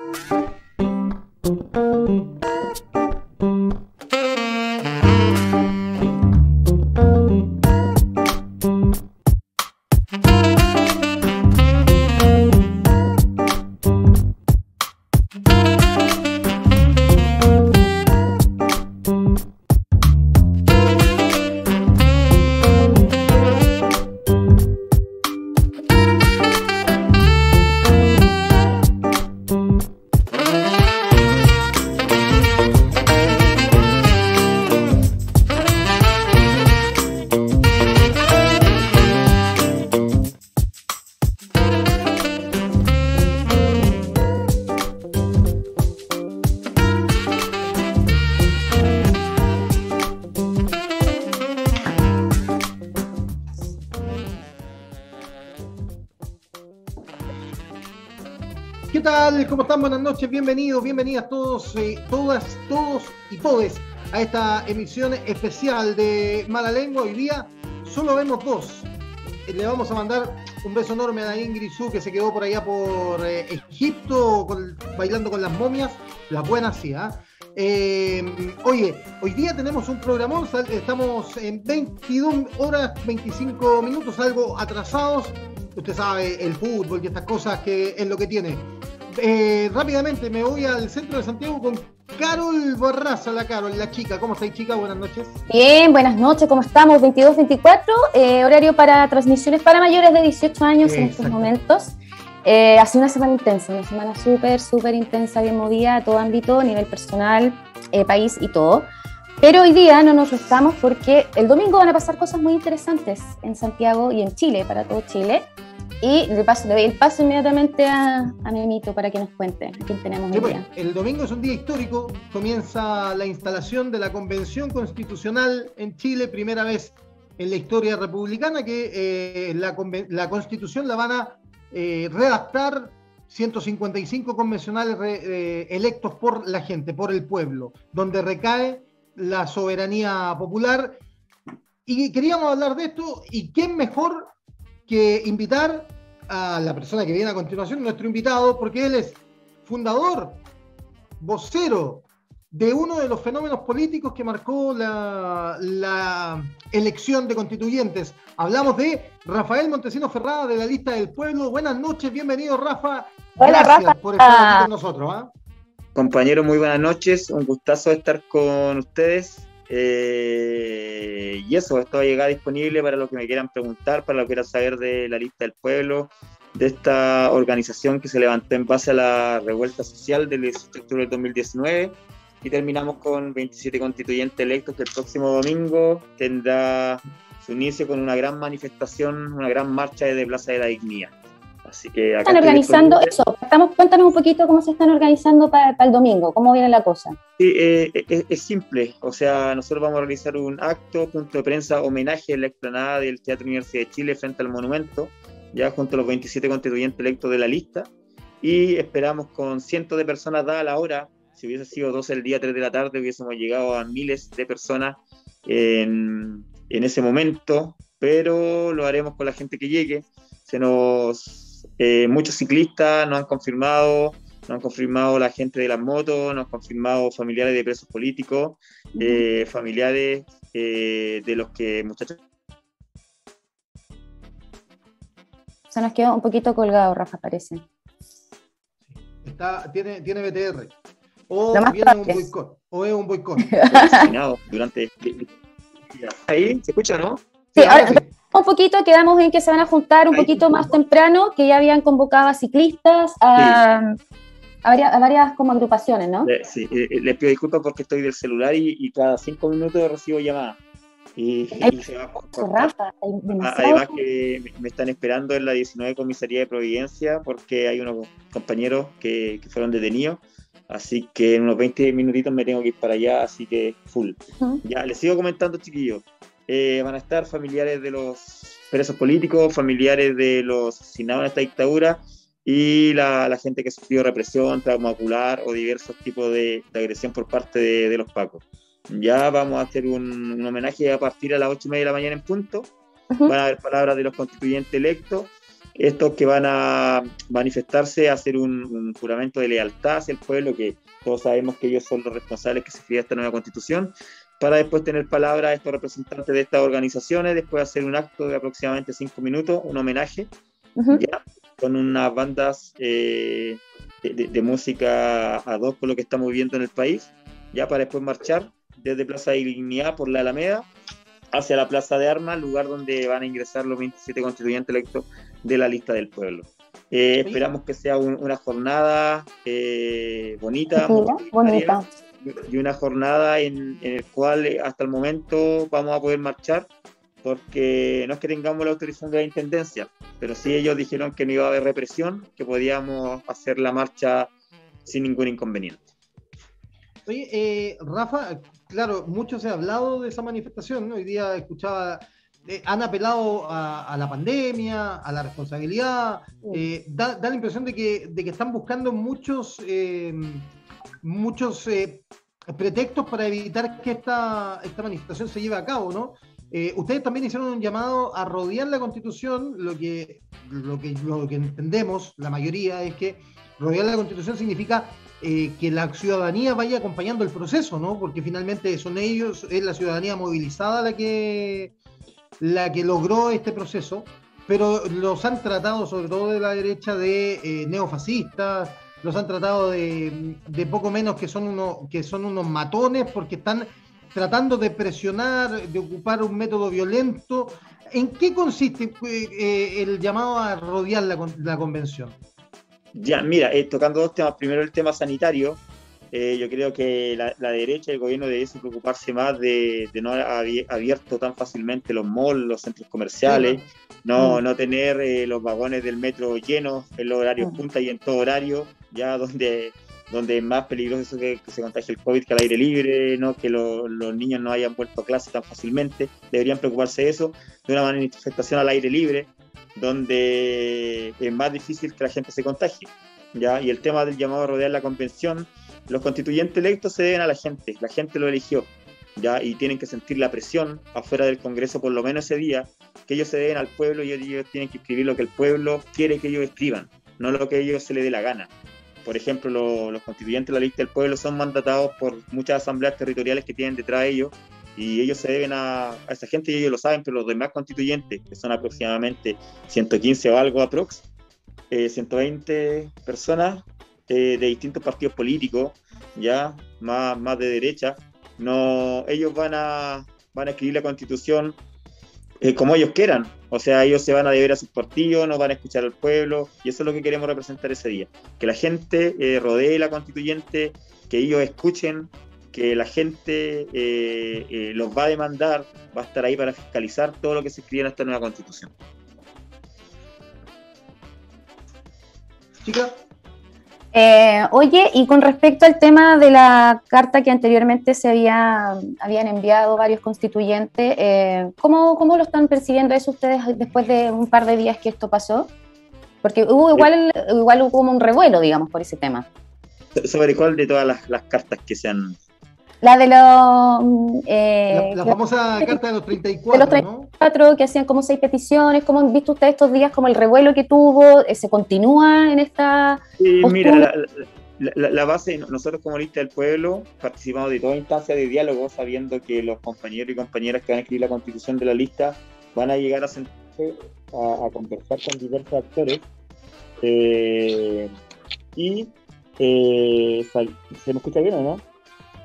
¿Cómo Buenas noches, bienvenidos, bienvenidas todos, eh, todas, todos y todes a esta emisión especial de Mala Lengua. Hoy día solo vemos dos. Eh, le vamos a mandar un beso enorme a Ingrid Su, que se quedó por allá por eh, Egipto bailando con las momias. Las buenas sí, ¿ah? oye, hoy día tenemos un programón, estamos en 22 horas 25 minutos, algo atrasados. Usted sabe, el fútbol y estas cosas que es lo que tiene. Eh, rápidamente me voy al centro de Santiago con Carol Borraza, la Carol, la chica. ¿Cómo estáis, chica? Buenas noches. Bien, buenas noches, ¿cómo estamos? 22-24, eh, horario para transmisiones para mayores de 18 años en estos momentos. Eh, ha sido una semana intensa, una semana súper, súper intensa, bien movida a todo ámbito, nivel personal, país y todo. Pero hoy día no nos restamos porque el domingo van a pasar cosas muy interesantes en Santiago y en Chile, para todo Chile. Y le, paso, le doy el paso inmediatamente a, a Memito para que nos cuente quién tenemos pues, El domingo es un día histórico, comienza la instalación de la Convención Constitucional en Chile, primera vez en la historia republicana que eh, la, la, Constitución la van a eh, redactar 155 convencionales eh, electos por la gente, por el pueblo, donde recae la soberanía popular. Y queríamos hablar de esto, y quién mejor que invitar a la persona que viene a continuación, nuestro invitado, porque él es fundador, vocero de uno de los fenómenos políticos que marcó la, elección de constituyentes. Hablamos de Rafael Montesino Ferrada de la lista del pueblo. Buenas noches, bienvenido Rafa. Hola, Rafa. por estar aquí con nosotros. ¿ah? Compañero, muy buenas noches. Un gustazo estar con ustedes. Eh, y eso, esto va llegar disponible para lo que me quieran preguntar, para lo que quieran saber de la lista del pueblo, de esta organización que se levantó en base a la revuelta social del 18 de octubre del 2019. Y terminamos con 27 constituyentes electos que el próximo domingo tendrá su inicio con una gran manifestación, una gran marcha desde Plaza de la Dignidad. Así que están organizando eso. Estamos, cuéntanos un poquito cómo se están organizando para, el domingo, cómo viene la cosa. Sí, eh, eh, es, simple. O sea, nosotros vamos a realizar un acto, punto de prensa, homenaje en la explanada del Teatro Universidad de Chile frente al monumento, ya junto a los 27 constituyentes electos de la lista. Y esperamos con cientos de personas dada la hora. Si hubiese sido 12 el día, 3 de la tarde, hubiésemos llegado a miles de personas en, en ese momento, pero lo haremos con la gente que llegue. Se nos eh, muchos ciclistas nos han confirmado, nos han confirmado la gente de las motos, nos han confirmado familiares de presos políticos, eh, familiares eh, de los que muchachos. Se nos quedó un poquito colgado, Rafa, parece. Está, tiene, tiene BTR. O viene un boicot. O es un boicot. durante. Ahí, ¿se escucha, no? Sí, ahora, un poquito, quedamos en que se van a juntar un poquito más temprano, que ya habían convocado a ciclistas, a, varias, como agrupaciones, ¿no? Sí, eh, eh, les pido disculpas porque estoy del celular y, cada cinco minutos recibo llamadas. Y, se va a Además que me están esperando en la 19 Comisaría de Providencia porque hay unos compañeros que, fueron detenidos. Así que en unos 20 minutitos me tengo que ir para allá, así que full. Ya, les sigo comentando, chiquillos. Eh, van a estar familiares de los presos políticos, familiares de los asesinados en esta dictadura y la, gente que sufrió represión, trauma ocular o diversos tipos de, agresión por parte de, los pacos. Ya vamos a hacer un, homenaje a partir a las ocho y media de la mañana en punto. Van a haber palabras de los constituyentes electos estos que van a manifestarse, a hacer un, juramento de lealtad hacia el pueblo, que todos sabemos que ellos son los responsables que se escriba esta nueva constitución, para después tener palabra a estos representantes de estas organizaciones, después hacer un acto de aproximadamente cinco minutos, un homenaje, con unas bandas eh, de, música a dos por lo que estamos viviendo en el país, ya para después marchar desde Plaza de Dignidad por la Alameda hacia la Plaza de Armas, lugar donde van a ingresar los 27 constituyentes electos de la lista del pueblo. Eh, esperamos que sea una jornada eh, bonita, bonita, y una jornada en, en el cual eh, hasta el momento vamos a poder marchar porque no es que tengamos la autorización de la Intendencia, pero sí ellos dijeron que no iba a haber represión, que podíamos hacer la marcha sin ningún inconveniente. Oye, eh, Rafa, claro, mucho se ha hablado de esa manifestación, hoy día escuchaba, eh, han apelado a, la pandemia, a la responsabilidad, eh, da, la impresión de que, de que están buscando muchos, muchos pretextos para evitar que esta, esta manifestación se lleve a cabo, ¿no? Eh, ustedes también hicieron un llamado a rodear la constitución, lo que, lo que, lo que entendemos, la mayoría, es que rodear la constitución significa eh, que la ciudadanía vaya acompañando el proceso, ¿no? Porque finalmente son ellos, es la ciudadanía movilizada la que, la que logró este proceso, pero los han tratado, sobre todo de la derecha, de eh, neofascistas, los han tratado de, de, poco menos que son, uno, que son unos matones porque están tratando de presionar, de ocupar un método violento. ¿En qué consiste eh, el llamado a rodear la, convención? Ya, mira, eh, tocando dos temas. Primero el tema sanitario. Eh, yo creo que la, derecha y el gobierno debe preocuparse más de, no haber abierto tan fácilmente los malls, los centros comerciales, no, mm. no tener los vagones del metro llenos en los horarios mm. punta y en todo horario, ya donde donde es más peligroso que, que se contagie el COVID que al aire libre, ¿no? que los niños no hayan vuelto a clase tan fácilmente. Deberían preocuparse de eso, de una manifestación al aire libre, donde es más difícil que la gente se contagie. ¿ya? Y el tema del llamado a rodear la convención, los constituyentes electos se deben a la gente, la gente lo eligió. ¿ya? Y tienen que sentir la presión afuera del Congreso, por lo menos ese día, que ellos se deben al pueblo y ellos tienen que escribir lo que el pueblo quiere que ellos escriban, no lo que ellos se les dé la gana por ejemplo, los constituyentes de la lista del pueblo son mandatados por muchas asambleas territoriales que tienen detrás de ellos y ellos se deben a, esa gente y ellos lo saben, pero los demás constituyentes, que son aproximadamente 115 o algo aprox, 120 eh, personas eh, de distintos partidos políticos, ya más, más de derecha, no, ellos van a, van a escribir la constitución eh, como ellos quieran. O sea, ellos se van a deber a sus partidos, no van a escuchar al pueblo, y eso es lo que queremos representar ese día. Que la gente eh, rodee la constituyente, que ellos escuchen, que la gente eh, los va a demandar, va a estar ahí para fiscalizar todo lo que se escribe en esta nueva constitución. Chica. Eh, oye, y con respecto al tema de la carta que anteriormente se había, habían enviado varios constituyentes, eh, ¿cómo, ¿cómo, lo están percibiendo eso ustedes después de un par de días que esto pasó? Porque hubo igual, igual hubo como un revuelo, digamos, por ese tema. ¿Sobre cuál de todas las, las cartas que se han la de los... Eh, la, famosa carta de los 34, de los 34 que hacían como seis peticiones. ¿Cómo han visto ustedes estos días como el revuelo que tuvo? Eh, ¿Se continúa en esta...? Sí, mira, la, base, nosotros como lista del pueblo participamos de toda instancia de diálogo, sabiendo que los compañeros y compañeras que van a escribir la constitución de la lista van a llegar a sentarse a, conversar con diversos actores. Eh, y se me escucha bien o no?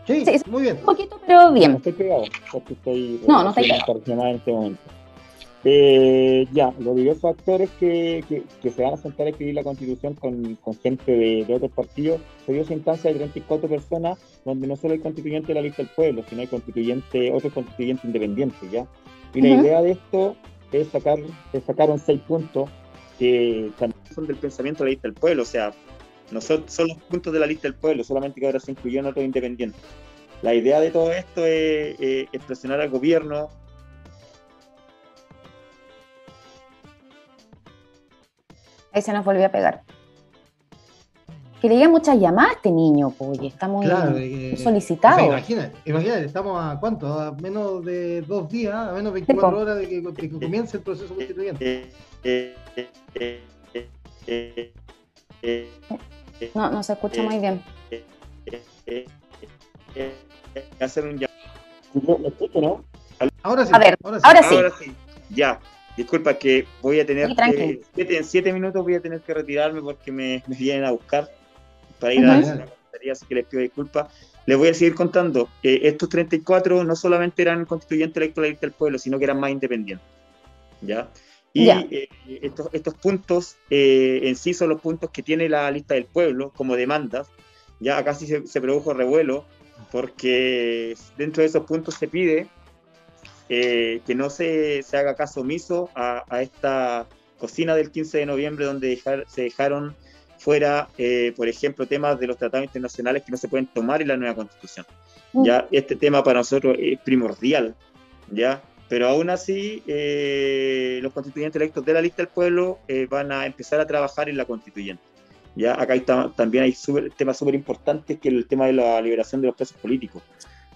Sí, muy bien. Un poquito, pero bien. No estoy pegado, porque estoy no, no estoy pegado. en este momento. Eh, ya, los diversos actores que, que, se van a sentar a escribir la constitución con, con gente de, de, otros partidos, se dio esa instancia de 34 personas, donde no solo hay constituyente de la lista del pueblo, sino hay constituyente, otros constituyentes independientes, ¿ya? Y la idea de esto es sacar, es sacaron seis puntos que también son del pensamiento de la lista del pueblo, o sea, no son, los puntos de la lista del pueblo, solamente que ahora se incluyeron otros independientes. La idea de todo esto es, presionar al gobierno. Ahí se nos volvió a pegar. que le muchas llamadas a este niño, pues, está muy, solicitado. imagínate, imagínate, estamos a cuánto, a menos de dos días, a menos de 24 horas de que, comience el proceso constituyente. No, no se escucha muy bien. Hacer un ¿Me escucho, no? Ahora sí. A ver, ahora sí. Ahora sí. Ya. Disculpa que voy a tener que, en siete minutos voy a tener que retirarme porque me, vienen a buscar para ir a la así que les pido disculpas. Les voy a seguir contando. Eh, estos 34 no solamente eran constituyentes electorales del pueblo, sino que eran más independientes. ¿Ya? Y eh, estos, estos, puntos eh, en sí son los puntos que tiene la lista del pueblo como demandas. Ya casi se, se produjo revuelo porque dentro de esos puntos se pide eh, que no se, se, haga caso omiso a, a, esta cocina del 15 de noviembre donde dejar, se dejaron fuera, eh, por ejemplo, temas de los tratados internacionales que no se pueden tomar en la nueva constitución. Mm. Ya este tema para nosotros es primordial, ya, pero aún así eh, los constituyentes electos de la lista del pueblo van a empezar a trabajar en la constituyente. Ya acá también hay temas súper importantes que el tema de la liberación de los presos políticos.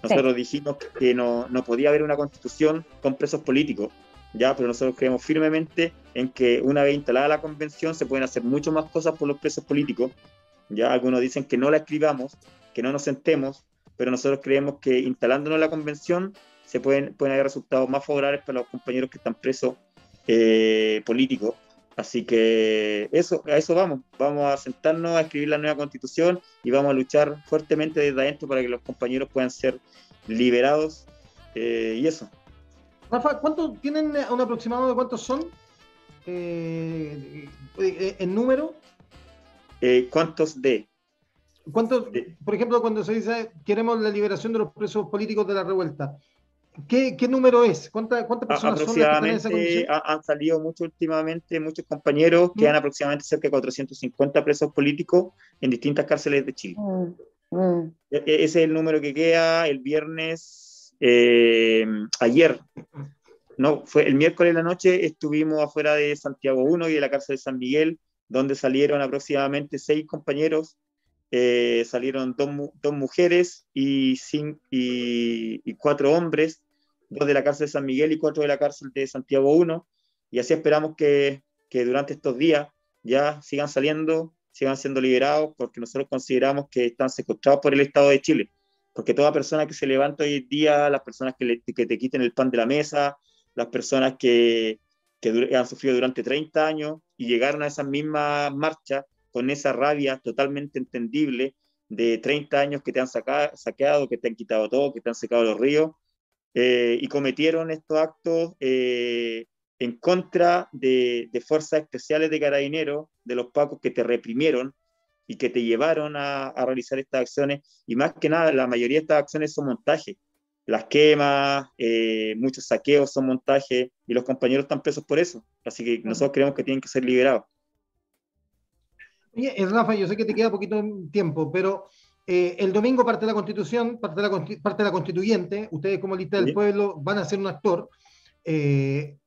Nosotros dijimos que no, no, podía haber una constitución con presos políticos, ya, pero nosotros creemos firmemente en que una vez instalada la convención se pueden hacer mucho más cosas por los presos políticos. Ya algunos dicen que no la escribamos, que no nos sentemos, pero nosotros creemos que instalándonos la convención se pueden, pueden haber resultados más favorables para los compañeros que están presos eh, políticos. Así que eso, a eso vamos. Vamos a sentarnos a escribir la nueva constitución y vamos a luchar fuertemente desde adentro para que los compañeros puedan ser liberados eh, y eso. Rafa, ¿cuántos tienen un aproximado de cuántos son eh, eh, en número? ¿Cuántos de? ¿Cuántos, por ejemplo, cuando se dice queremos la liberación de los presos políticos de la revuelta? ¿Qué, número es? ¿Cuántas personas son las que en esa condición? Han salido mucho últimamente, muchos compañeros, que han aproximadamente cerca de 450 presos políticos en distintas cárceles de Chile. Mm, mm. E, e, ese es el número que queda el viernes, eh, ayer. No, fue el miércoles de la noche estuvimos afuera de Santiago 1 y de la cárcel de San Miguel, donde salieron aproximadamente seis compañeros eh, salieron dos, mujeres y, y, cuatro hombres, dos de la cárcel de San Miguel y cuatro de la cárcel de Santiago 1, y así esperamos que, que durante estos días ya sigan saliendo, sigan siendo liberados, porque nosotros consideramos que están secuestrados por el Estado de Chile, porque toda persona que se levanta hoy día, las personas que, que te quiten el pan de la mesa, las personas que, que han sufrido durante 30 años y llegaron a esa misma marcha con esa rabia totalmente entendible de 30 años que te han saqueado, que te han quitado todo, que te han secado los ríos, eh, y cometieron estos actos eh, en contra de, fuerzas especiales de carabineros, de los pacos que te reprimieron y que te llevaron a, realizar estas acciones, y más que nada, la mayoría de estas acciones son montajes. Las quemas, eh, muchos saqueos son montajes, y los compañeros están presos por eso. Así que nosotros creemos que tienen que ser liberados. Oye, eh, Rafa, yo sé que te queda poquito tiempo, pero eh, el domingo parte la constitución, parte la, parte la constituyente, ustedes como lista del pueblo van a ser un actor. Eh,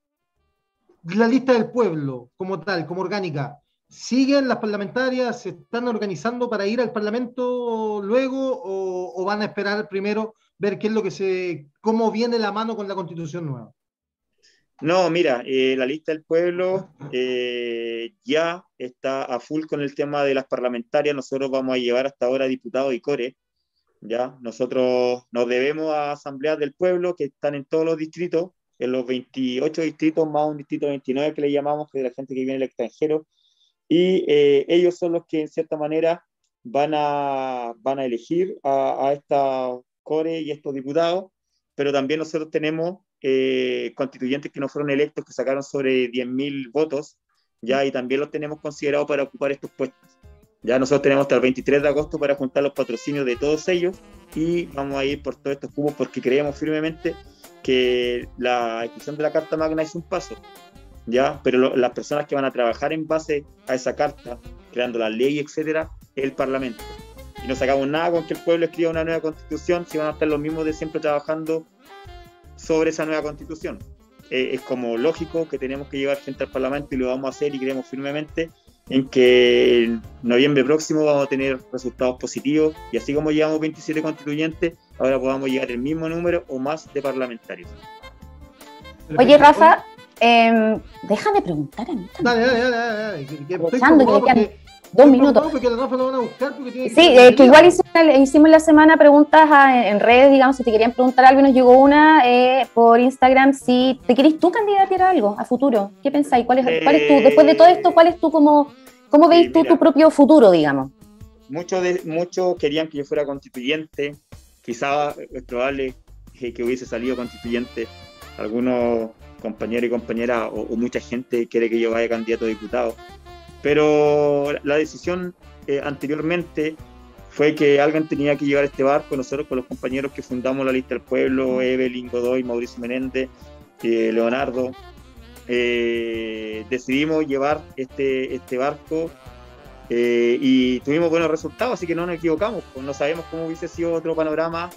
la lista del pueblo como tal, como orgánica, ¿siguen las parlamentarias, se están organizando para ir al Parlamento luego o, van a esperar primero ver qué es lo que se, cómo viene la mano con la constitución nueva? No, mira, eh, la lista del pueblo eh, ya está a full con el tema de las parlamentarias. Nosotros vamos a llevar hasta ahora diputados y core. Ya, nosotros nos debemos a asambleas del pueblo que están en todos los distritos, en los 28 distritos, más un distrito 29 que le llamamos, que es la gente que viene del extranjero. Y eh, ellos son los que, en cierta manera, van a, van a elegir a, a esta core y estos diputados, pero también nosotros tenemos eh, constituyentes que no fueron electos, que sacaron sobre 10.000 votos, ya, y también los tenemos considerados para ocupar estos puestos. Ya nosotros tenemos hasta el 23 de agosto para juntar los patrocinios de todos ellos y vamos a ir por todos estos cubos porque creemos firmemente que la ejecución de la Carta Magna es un paso, ¿ya? Pero las personas que van a trabajar en base a esa carta, creando la ley, etcétera, es el Parlamento. Y no sacamos nada con que el pueblo escriba una nueva constitución si van a estar los mismos de siempre trabajando sobre esa nueva constitución. Eh, es como lógico que tenemos que llevar frente al Parlamento y lo vamos a hacer y creemos firmemente en que en noviembre próximo vamos a tener resultados positivos y así como llevamos 27 constituyentes, ahora podamos llegar el mismo número o más de parlamentarios. Oye, Rafa, eh, déjame preguntar a mí también. Dale, dale, dale, dale. Que, que estoy que dos minutos. Porque la Rafa lo van a buscar porque tiene sí, que, eh, que igual hicimos, la semana preguntas en, redes, digamos, si te querían preguntar algo, nos llegó una eh, por Instagram, si te querés tú candidatear a algo a futuro. ¿Qué pensáis? ¿Cuál es, cuál es tu, después de todo esto, cuál es tu como, cómo veis tú tu propio futuro, digamos? Muchos muchos querían que yo fuera constituyente, quizás es probable que hubiese salido constituyente. Algunos compañeros y compañeras o, mucha gente quiere que yo vaya candidato a diputado. Pero la decisión eh, anteriormente fue que alguien tenía que llevar este barco, nosotros con los compañeros que fundamos la lista del pueblo, Evelyn Godoy, Mauricio Menéndez, eh, Leonardo, eh, decidimos llevar este, este barco y tuvimos buenos resultados, así que no nos equivocamos, pues no sabemos cómo hubiese sido otro panorama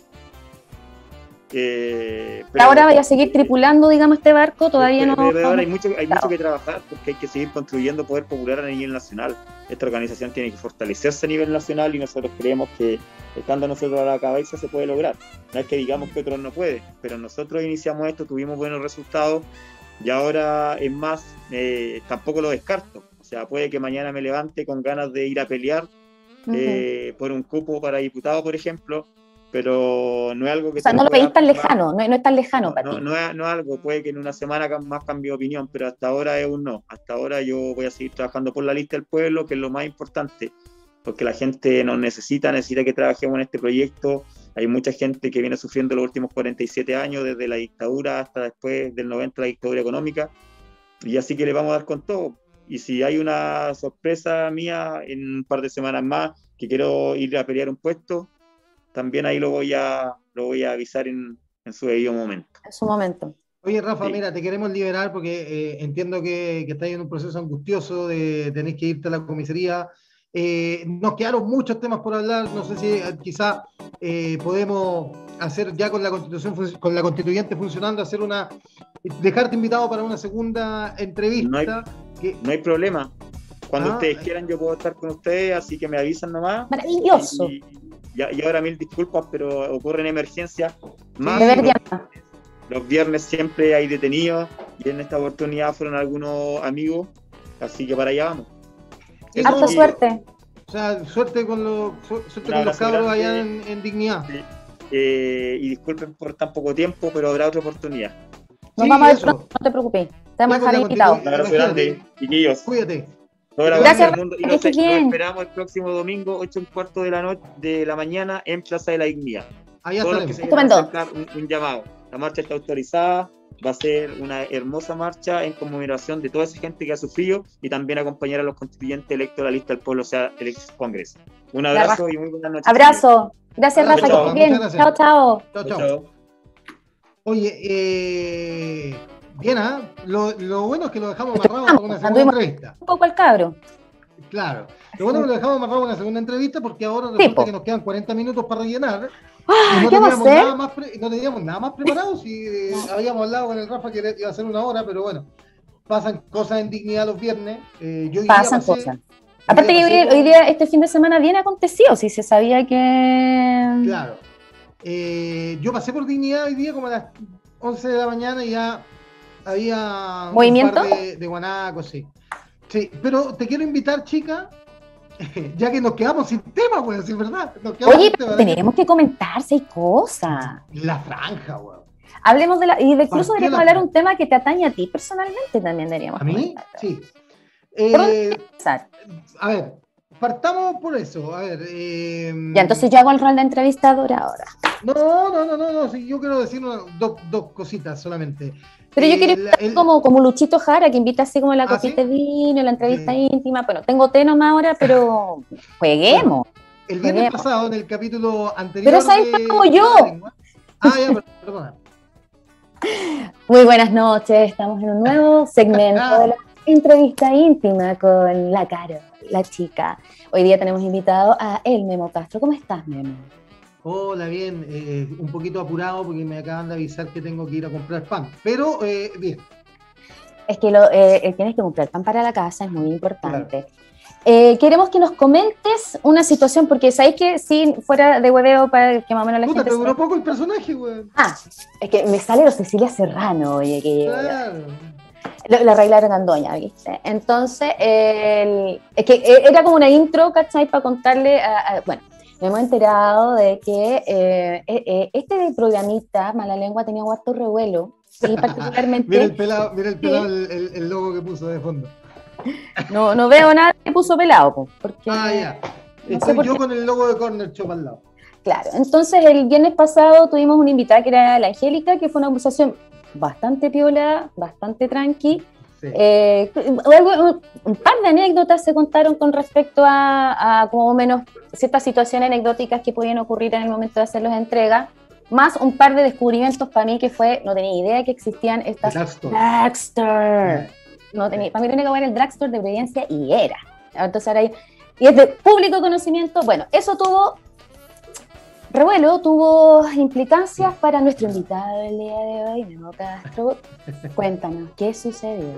eh, ahora vaya a seguir tripulando, digamos, este barco, todavía no. ahora hay mucho, hay mucho que trabajar porque hay que seguir construyendo poder popular a nivel nacional. Esta organización tiene que fortalecerse a nivel nacional y nosotros creemos que estando nosotros a la cabeza se puede lograr. No es que digamos que otros no pueden, pero nosotros iniciamos esto, tuvimos buenos resultados y ahora es más, eh, tampoco lo descarto. O sea, puede que mañana me levante con ganas de ir a pelear eh, por un cupo para diputado, por ejemplo pero no es algo que... O sea, no lo veis tan lejano, no, es tan lejano para ti. No, es, no es algo, puede que en una semana más cambie de opinión, pero hasta ahora es un no. Hasta ahora yo voy a seguir trabajando por la lista del pueblo, que es lo más importante, porque la gente nos necesita, necesita que trabajemos en este proyecto. Hay mucha gente que viene sufriendo los últimos 47 años, desde la dictadura hasta después del 90, la dictadura económica, y así que le vamos a dar con todo. Y si hay una sorpresa mía en un par de semanas más, que quiero ir a pelear un puesto, también ahí lo voy a, lo voy a avisar en, en su debido momento. En su momento. Oye, Rafa, mira, te queremos liberar porque eh, entiendo que, que estáis en un proceso angustioso de tener que irte a la comisaría. Eh, nos quedaron muchos temas por hablar. No sé si eh, quizá podemos hacer ya con la constitución, con la constituyente funcionando, hacer una, dejarte invitado para una segunda entrevista. No hay, no hay problema. Cuando ah, ustedes quieran, yo puedo estar con ustedes, así que me avisan nomás. Maravilloso y, ahora mil disculpas, pero ocurren emergencias. Más los, viernes siempre hay detenidos y en esta oportunidad fueron algunos amigos, así que para allá vamos. Harta suerte. O sea, suerte con, los, suerte con los cabros allá en, Dignidad. Eh, y disculpen por tan poco tiempo, pero habrá otra oportunidad. Nos vamos a ver no te preocupes. Te vamos a dejar invitado. Un abrazo grande, chiquillos. Cuídate. Gracias. Mundo. Y nos, esperamos el próximo domingo, 8 y cuarto de la noche de la mañana, en Plaza de la Dignidad. Ahí Todos los que se un, un llamado. La marcha está autorizada, va a ser una hermosa marcha en conmemoración de toda esa gente que ha sufrido y también acompañar a los constituyentes electos de la lista del pueblo, o sea, el ex Congreso. Un abrazo y muy buenas noches. Abrazo. Gracias, Rafa. Que bien. Chao, chao. Chao, chao. Oye, eh Bien, ¿ah? Lo, bueno es que lo dejamos amarrado para una segunda entrevista. Un poco al cabro. Claro. Lo bueno es que lo dejamos amarrado para una segunda entrevista porque ahora resulta que nos quedan 40 minutos para rellenar. Ah, no, teníamos nada más no teníamos nada más preparado. Si eh, habíamos hablado con el Rafa que iba a ser una hora, pero bueno, pasan cosas en dignidad los viernes. Eh, pasan cosas. Aparte que hoy, día, este fin de semana, bien acontecido, si se sabía que... Claro. Eh, yo pasé por dignidad hoy día como a las 11 de la mañana y ya había ¿Movimiento? un par de, guanacos, sí. Sí, pero te quiero invitar, chica, ya que nos quedamos sin tema, weón, es verdad. Oye, tenemos que comentar hay cosas. La franja, weón. Hablemos de la. Y incluso deberíamos hablar un tema que te atañe a ti personalmente también, deberíamos. ¿A mí? Sí. Eh, a ver, partamos por eso. A ver. Eh, ya, entonces yo hago el rol de entrevistadora ahora. No, no, no, no, no. Sí, yo quiero decir dos, dos cositas solamente. Pero yo quiero el, como, como Luchito Jara, que invita así como la ¿Ah, copita de vino, la entrevista íntima. Bueno, tengo té nomás ahora, pero jueguemos. El viernes pasado, en el capítulo anterior. Pero sabes como yo. Ah, ya, perdona. Muy buenas noches, estamos en un nuevo segmento de la entrevista íntima con la Caro, la chica. Hoy día tenemos invitado a El Memo Castro. ¿Cómo estás, Memo? Hola, bien, eh, un poquito apurado porque me acaban de avisar que tengo que ir a comprar pan, pero eh, bien. Es que lo, eh, tienes que comprar pan para la casa, es muy importante. eh, queremos que nos comentes una situación, porque sabéis que si fuera de hueveo para que más o menos la Puta, gente. te duró poco el personaje, weón. Ah, es que me sale lo Cecilia Serrano, oye, que Claro. Lo- la arreglaron Gandoña, ¿viste? Entonces, el- es que eh, era como una intro, ¿cachai? Para contarle, a- a- bueno, nos hemos enterado de que eh, eh, eh, este programita, Mala Lengua, tenía un harto revuelo, y particularmente... Mira el pelado, mira el pelado, el, el- el logo que puso de fondo. No, no veo nada que puso pelado, po, porque... Ah, ya. no Estoy yo con el logo de Corner Shop al lado. Claro, entonces el viernes pasado tuvimos una invitada que era la Angélica, que fue una conversación bastante piola, bastante tranqui. Sí. Eh, un, par de anécdotas se contaron con respecto a, a como menos ciertas situaciones anecdóticas que podían ocurrir en el momento de hacer las entregas, más un par de descubrimientos para mí que fue, no tenía idea que existían estas Drugstore. dragstore. No tenía, para mí tenía que haber el dragstore de Providencia y era. Entonces ahora hay- y es de público conocimiento. Bueno, eso tuvo revuelo, tuvo implicancias para nuestro invitado del día de hoy, Memo Castro. Cuéntanos, ¿qué sucedió?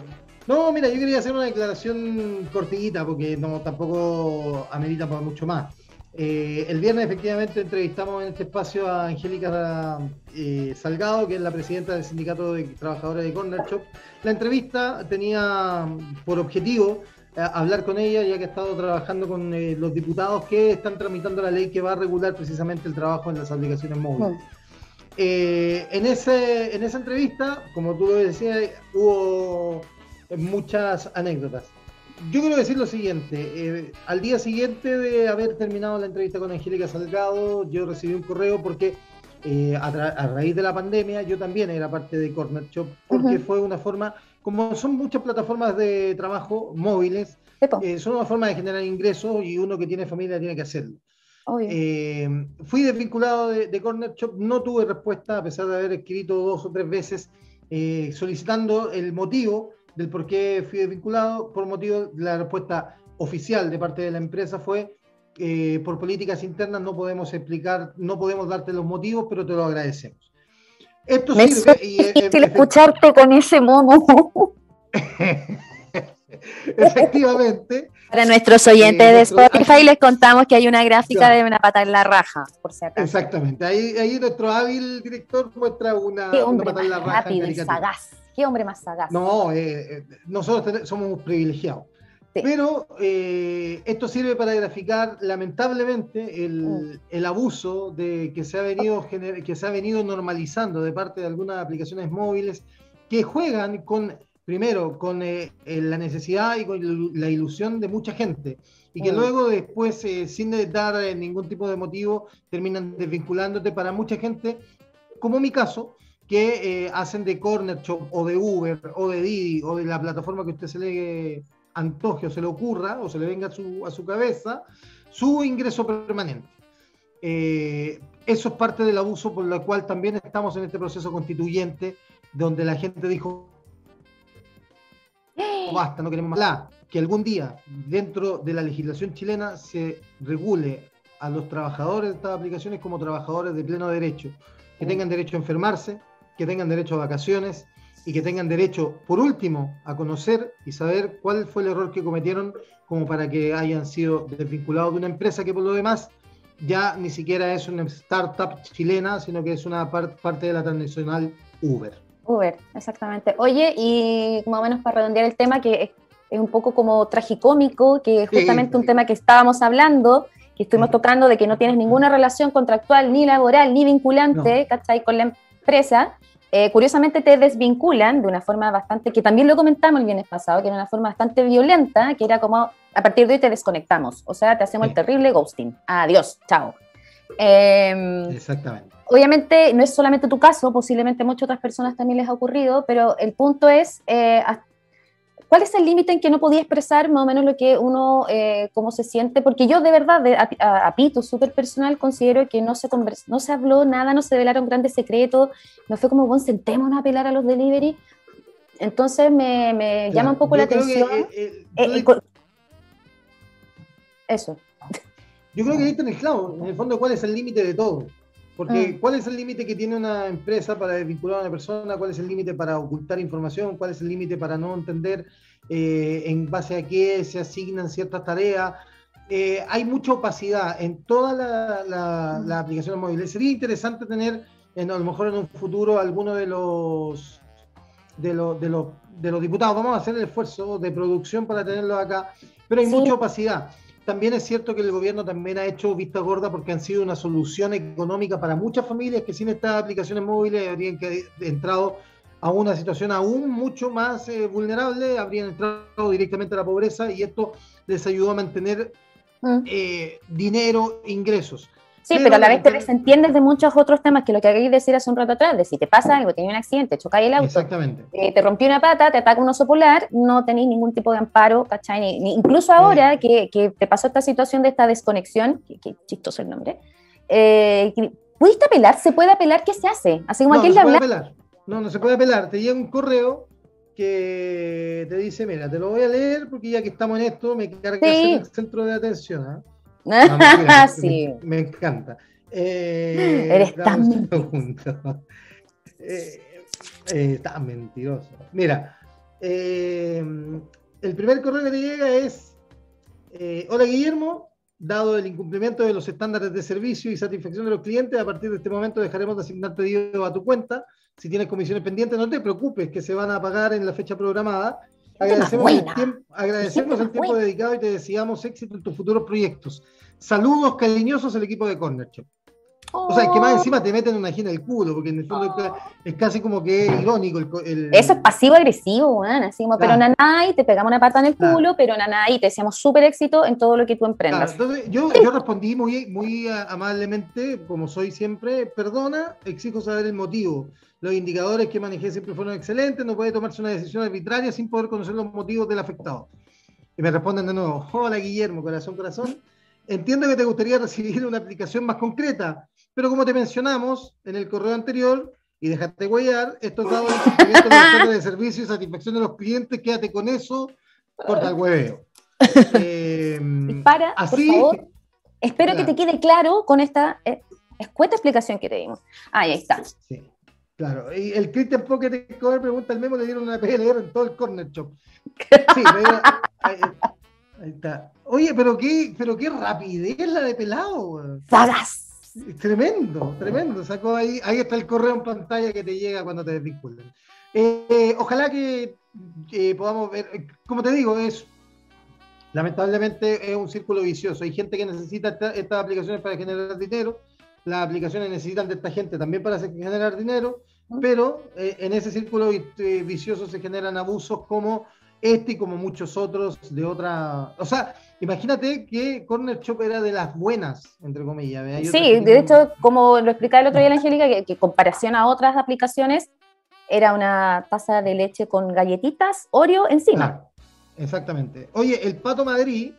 No, mira, yo quería hacer una declaración cortita porque no tampoco amerita para mucho más. Eh, el viernes efectivamente entrevistamos en este espacio a Angélica eh, Salgado, que es la presidenta del Sindicato de Trabajadores de Corner Shop. La entrevista tenía por objetivo hablar con ella, ya que ha estado trabajando con eh, los diputados que están tramitando la ley que va a regular precisamente el trabajo en las aplicaciones móviles. Eh, en, ese, en esa entrevista, como tú lo decías, hubo muchas anécdotas. Yo quiero decir lo siguiente, eh, al día siguiente de haber terminado la entrevista con Angélica Salgado, yo recibí un correo porque eh, a, a raíz de la pandemia yo también era parte de Corner Shop, porque fue una forma, como son muchas plataformas de trabajo móviles, eh, son una forma de generar ingresos y uno que tiene familia tiene que hacerlo. Eh, fui desvinculado de, de Corner Shop, no tuve respuesta a pesar de haber escrito dos o tres veces eh, solicitando el motivo del por qué fui desvinculado. Por motivo, la respuesta oficial de parte de la empresa fue por políticas internas no podemos explicar, no podemos darte los motivos, pero te lo agradecemos. Esto Me sirve y, difícil escucharte con ese mono. efectivamente Para nuestros oyentes Eh, de nuestro- Spotify les contamos que hay una gráfica Claro. de una pata en la raja, por si acaso. Exactamente. Ahí, ahí nuestro hábil director muestra una, Qué una hombre patada en la raja rápido y sagaz. Qué hombre más sagaz. No, eh, eh, nosotros somos privilegiados. Sí. Pero eh, esto sirve para graficar lamentablemente el, Mm. el abuso de que se ha venido gener- que se ha venido normalizando de parte de algunas aplicaciones móviles que juegan con primero con eh, eh, la necesidad y con la ilusión de mucha gente y que Mm. luego después eh, sin dar eh, ningún tipo de motivo terminan desvinculándote para mucha gente como mi caso que eh, hacen de Corner Shop o de Uber o de Didi o de la plataforma que usted se le antoje o se le ocurra o se le venga a su, a su cabeza su ingreso permanente. Eh, eso es parte del abuso por lo cual también estamos en este proceso constituyente donde la gente dijo "No, basta, no queremos más. Ojalá que algún día dentro de la legislación chilena se regule a los trabajadores de estas aplicaciones como trabajadores de pleno derecho, que tengan derecho a enfermarse, que tengan derecho a vacaciones y que tengan derecho, por último, a conocer y saber cuál fue el error que cometieron como para que hayan sido desvinculados de una empresa que por lo demás ya ni siquiera es una startup chilena, sino que es una par- parte de la transnacional Uber. Uber, exactamente. Oye, y más o menos para redondear el tema, que es, un poco como tragicómico, que es Sí, justamente un sí. tema que estábamos hablando, que estuvimos Sí. tocando de que no tienes ninguna relación contractual, ni laboral, ni vinculante, ¿cachai? Con la empresa. Eh, curiosamente te desvinculan de una forma bastante, que también lo comentamos el viernes pasado, que era una forma bastante violenta, que era como, a partir de hoy te desconectamos, o sea, te hacemos Sí. el terrible ghosting. Adiós, chao. Em, Exactamente. obviamente no es solamente tu caso, posiblemente a muchas otras personas también les ha ocurrido, pero el punto es, eh, ¿cuál es el límite en que no podía expresar más o menos lo que uno, eh, cómo se siente? Porque yo de verdad, de- a, a- a Pito, súper personal, considero que no se, convers- no se habló nada, no se revelaron grandes secretos, no fue como, bueno, sentémonos a apelar a los delivery. Entonces me, me llama un poco Yo la que, atención. eh, eh, eso. Yo creo que ahí está en el clavo, en el fondo, cuál es el límite de todo. Porque Mm. cuál es el límite que tiene una empresa para desvincular a una persona, cuál es el límite para ocultar información, cuál es el límite para no entender eh, en base a qué se asignan ciertas tareas. Eh, hay mucha opacidad en todas las la, aplicaciones móviles. Sería interesante tener, en, a lo mejor en un futuro, alguno de los, de, los, de, los, de los diputados. Vamos a hacer el esfuerzo de producción para tenerlos acá, pero hay mucha opacidad. También es cierto que el gobierno también ha hecho vista gorda porque han sido una solución económica para muchas familias que sin estas aplicaciones móviles habrían entrado a una situación aún mucho más eh, vulnerable, habrían entrado directamente a la pobreza y esto les ayudó a mantener mm. eh, dinero, ingresos. Sí, pero, a la vez te desentiendes de muchos otros temas que lo que de decir hace un rato atrás, de si te pasa algo, tienes un accidente, chocáis el auto, Exactamente. Eh, te rompió una pata, te ataca un oso polar, no tenéis ningún tipo de amparo, ¿cachai? incluso ahora que, que, te pasó esta situación de esta desconexión, que, chistoso el nombre, eh, ¿pudiste apelar? ¿Se puede apelar? ¿Qué se hace? Así como no, aquel no se puede apelar. No, no se puede apelar. Te llega un correo que te dice, mira, te lo voy a leer porque ya que estamos en esto, me carga sí. el centro de atención. sí. me, encanta. Eh, Eres tan eh, eh, tan mentiroso. Mira, el primer correo que te llega es: Hola Guillermo, dado el incumplimiento de los estándares de servicio y satisfacción de los clientes, a partir de este momento dejaremos de asignar pedidos a tu cuenta. Si tienes comisiones pendientes, no te preocupes, que se van a pagar en la fecha programada. Agradecemos, el tiempo, agradecemos el tiempo dedicado y te deseamos éxito en tus futuros proyectos. Saludos cariñosos al equipo de Corner Shop. O sea, que más oh. encima te meten una gina el culo, porque en el fondo es casi como que es irónico. El, Eso es pasivo-agresivo, así como, pero nanay, te pegamos una pata en el culo, pero nanay, te deseamos súper éxito en todo lo que tú emprendas. Entonces, yo, yo respondí muy, muy amablemente, como soy siempre, perdona, exijo saber el motivo. Los indicadores que manejé siempre fueron excelentes, no puede tomarse una decisión arbitraria sin poder conocer los motivos del afectado. Y me responden de nuevo, hola Guillermo, corazón, corazón. Entiendo que te gustaría recibir una aplicación más concreta, pero como te mencionamos en el correo anterior, y déjate guayar, estos dados de de servicio y satisfacción de los clientes, quédate con eso, corta el hueveo. Eh, Para, así, por favor. Espero que te quede claro con esta eh, escueta explicación que te dimos. ahí está. Sí. Claro, y el Christian Pocket Cover pregunta al memo, le dieron una PLR en todo el corner shop. Sí, ahí, está. Oye, pero qué, pero qué rapidez la de pelado. ¡Sagas! Tremendo, tremendo. Sacó ahí, ahí está el correo en pantalla que te llega cuando te desvinculan. Eh, ojalá que podamos ver, como te digo, es lamentablemente es un círculo vicioso. Hay gente que necesita estas aplicaciones para generar dinero las aplicaciones necesitan de esta gente también para generar dinero, pero eh, en ese círculo eh, vicioso se generan abusos como este y como muchos otros de otra... O sea, imagínate que Corner Shop era de las buenas, entre comillas. Sí, de hecho, como lo explicaba el otro día la Angélica, que, en comparación a otras aplicaciones, era una taza de leche con galletitas Oreo encima. exactamente. Oye, el Pato Madrid...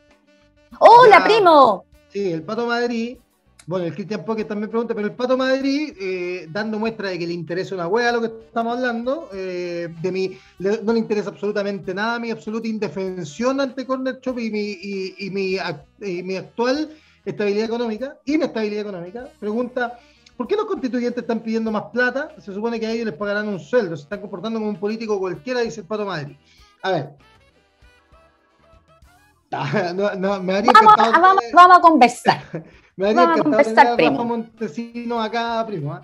¡Hola, primo! Sí, el Pato Madrid bueno, el Cristian Pocket también pregunta, pero el Pato Madrid, eh, dando muestra de que le interesa una hueá lo que estamos hablando, eh, de mi, no le interesa absolutamente nada mi absoluta indefensión ante Corner Shop y mi, y, mi, actual estabilidad económica, inestabilidad económica, pregunta, ¿por qué los constituyentes están pidiendo más plata? Se supone que a ellos les pagarán un sueldo, se están comportando como un político cualquiera, dice el Pato Madrid. A ver. No, me haría vamos, vamos, vamos a conversar. Me daría encantado tener a Rafa Montesino acá, primo. ¿ah?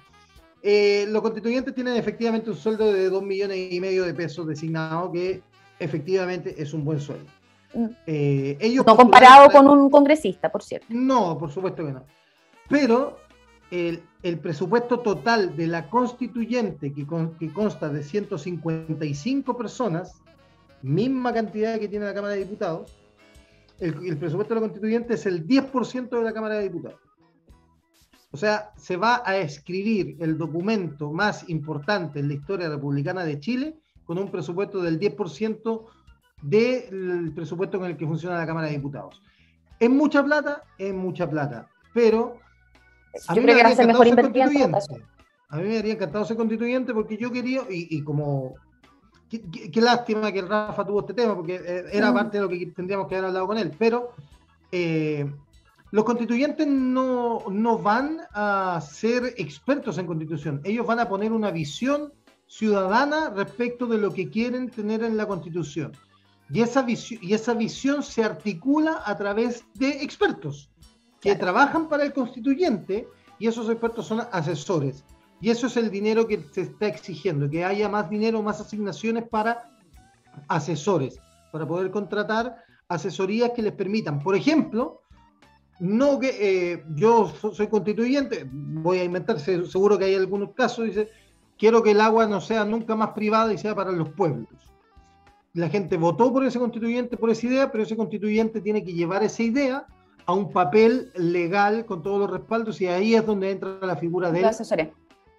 Eh, los constituyentes tienen efectivamente un sueldo de 2 millones y medio de pesos designado, que efectivamente es un buen sueldo. Mm. Eh, ellos no comparado con un congresista, por cierto. No, por supuesto que no. Pero el, el presupuesto total de la constituyente, que, que, consta de 155 personas, misma cantidad que tiene la Cámara de Diputados, el, presupuesto de la constituyente es el 10% de la Cámara de Diputados. O sea, se va a escribir el documento más importante en la historia republicana de Chile con un presupuesto del 10% del presupuesto con el que funciona la Cámara de Diputados. ¿Es mucha plata? Es mucha plata. Pero a mí me haría encantado ser constituyente. A mí me habría encantado ser constituyente porque yo quería, y como Qué, lástima que Rafa tuvo este tema, porque eh, era mm. parte de lo que tendríamos que haber hablado con él. Pero eh, los constituyentes no, no, van a ser expertos en constitución. Ellos van a poner una visión ciudadana respecto de lo que quieren tener en la constitución. Y esa, y esa visión se articula a través de expertos que trabajan para el constituyente y esos expertos son asesores. Y eso es el dinero que se está exigiendo, que haya más dinero, más asignaciones para asesores, para poder contratar asesorías que les permitan, por ejemplo, no que eh, yo soy constituyente, voy a inventar, seguro que hay algunos casos, dice, quiero que el agua no sea nunca más privada y sea para los pueblos. La gente votó por ese constituyente, por esa idea, pero ese constituyente tiene que llevar esa idea a un papel legal con todos los respaldos y ahí es donde entra la figura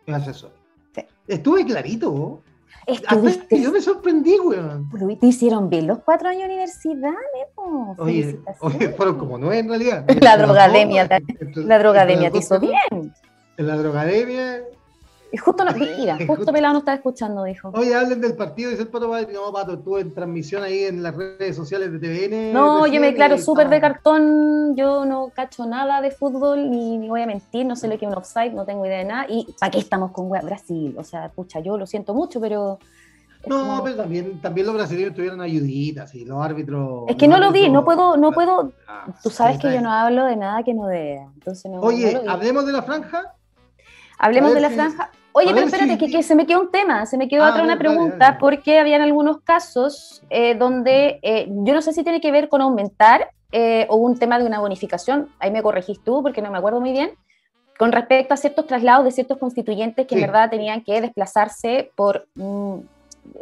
del asesor. Estuve clarito. Estuviste... Yo me sorprendí, weón. Te hicieron bien los cuatro años de universidad, Oye, oye, fueron como nueve en realidad. la drogademia, la drogademia te hizo bien. En la drogademia y justo, no, mira, justo Pelado no estaba escuchando, dijo. Oye, hablen del partido, dice el Pato No, Pato, estuve en transmisión ahí en las redes sociales de TVN. No, yo me declaro súper de cartón. Yo no cacho nada de fútbol, ni, ni, voy a mentir, no sé lo que es un offside, no tengo idea de nada. Y ¿para qué estamos con Brasil? O sea, pucha, yo lo siento mucho, pero. No, pero también, también los brasileños tuvieron ayuditas y los árbitros. Es que no lo vi, no puedo, no puedo. Ah, tú sabes que yo no hablo de nada que no vea. Entonces no, Oye, hablemos de la franja. Hablemos de la franja. Oye, pero espérate, que, se me quedó un tema, se me quedó ah, otra una pregunta, porque habían algunos casos eh, donde eh, yo no sé si tiene que ver con aumentar eh, o un tema de una bonificación, ahí me corregís tú porque no me acuerdo muy bien, con respecto a ciertos traslados de ciertos constituyentes que en verdad tenían que desplazarse por mm,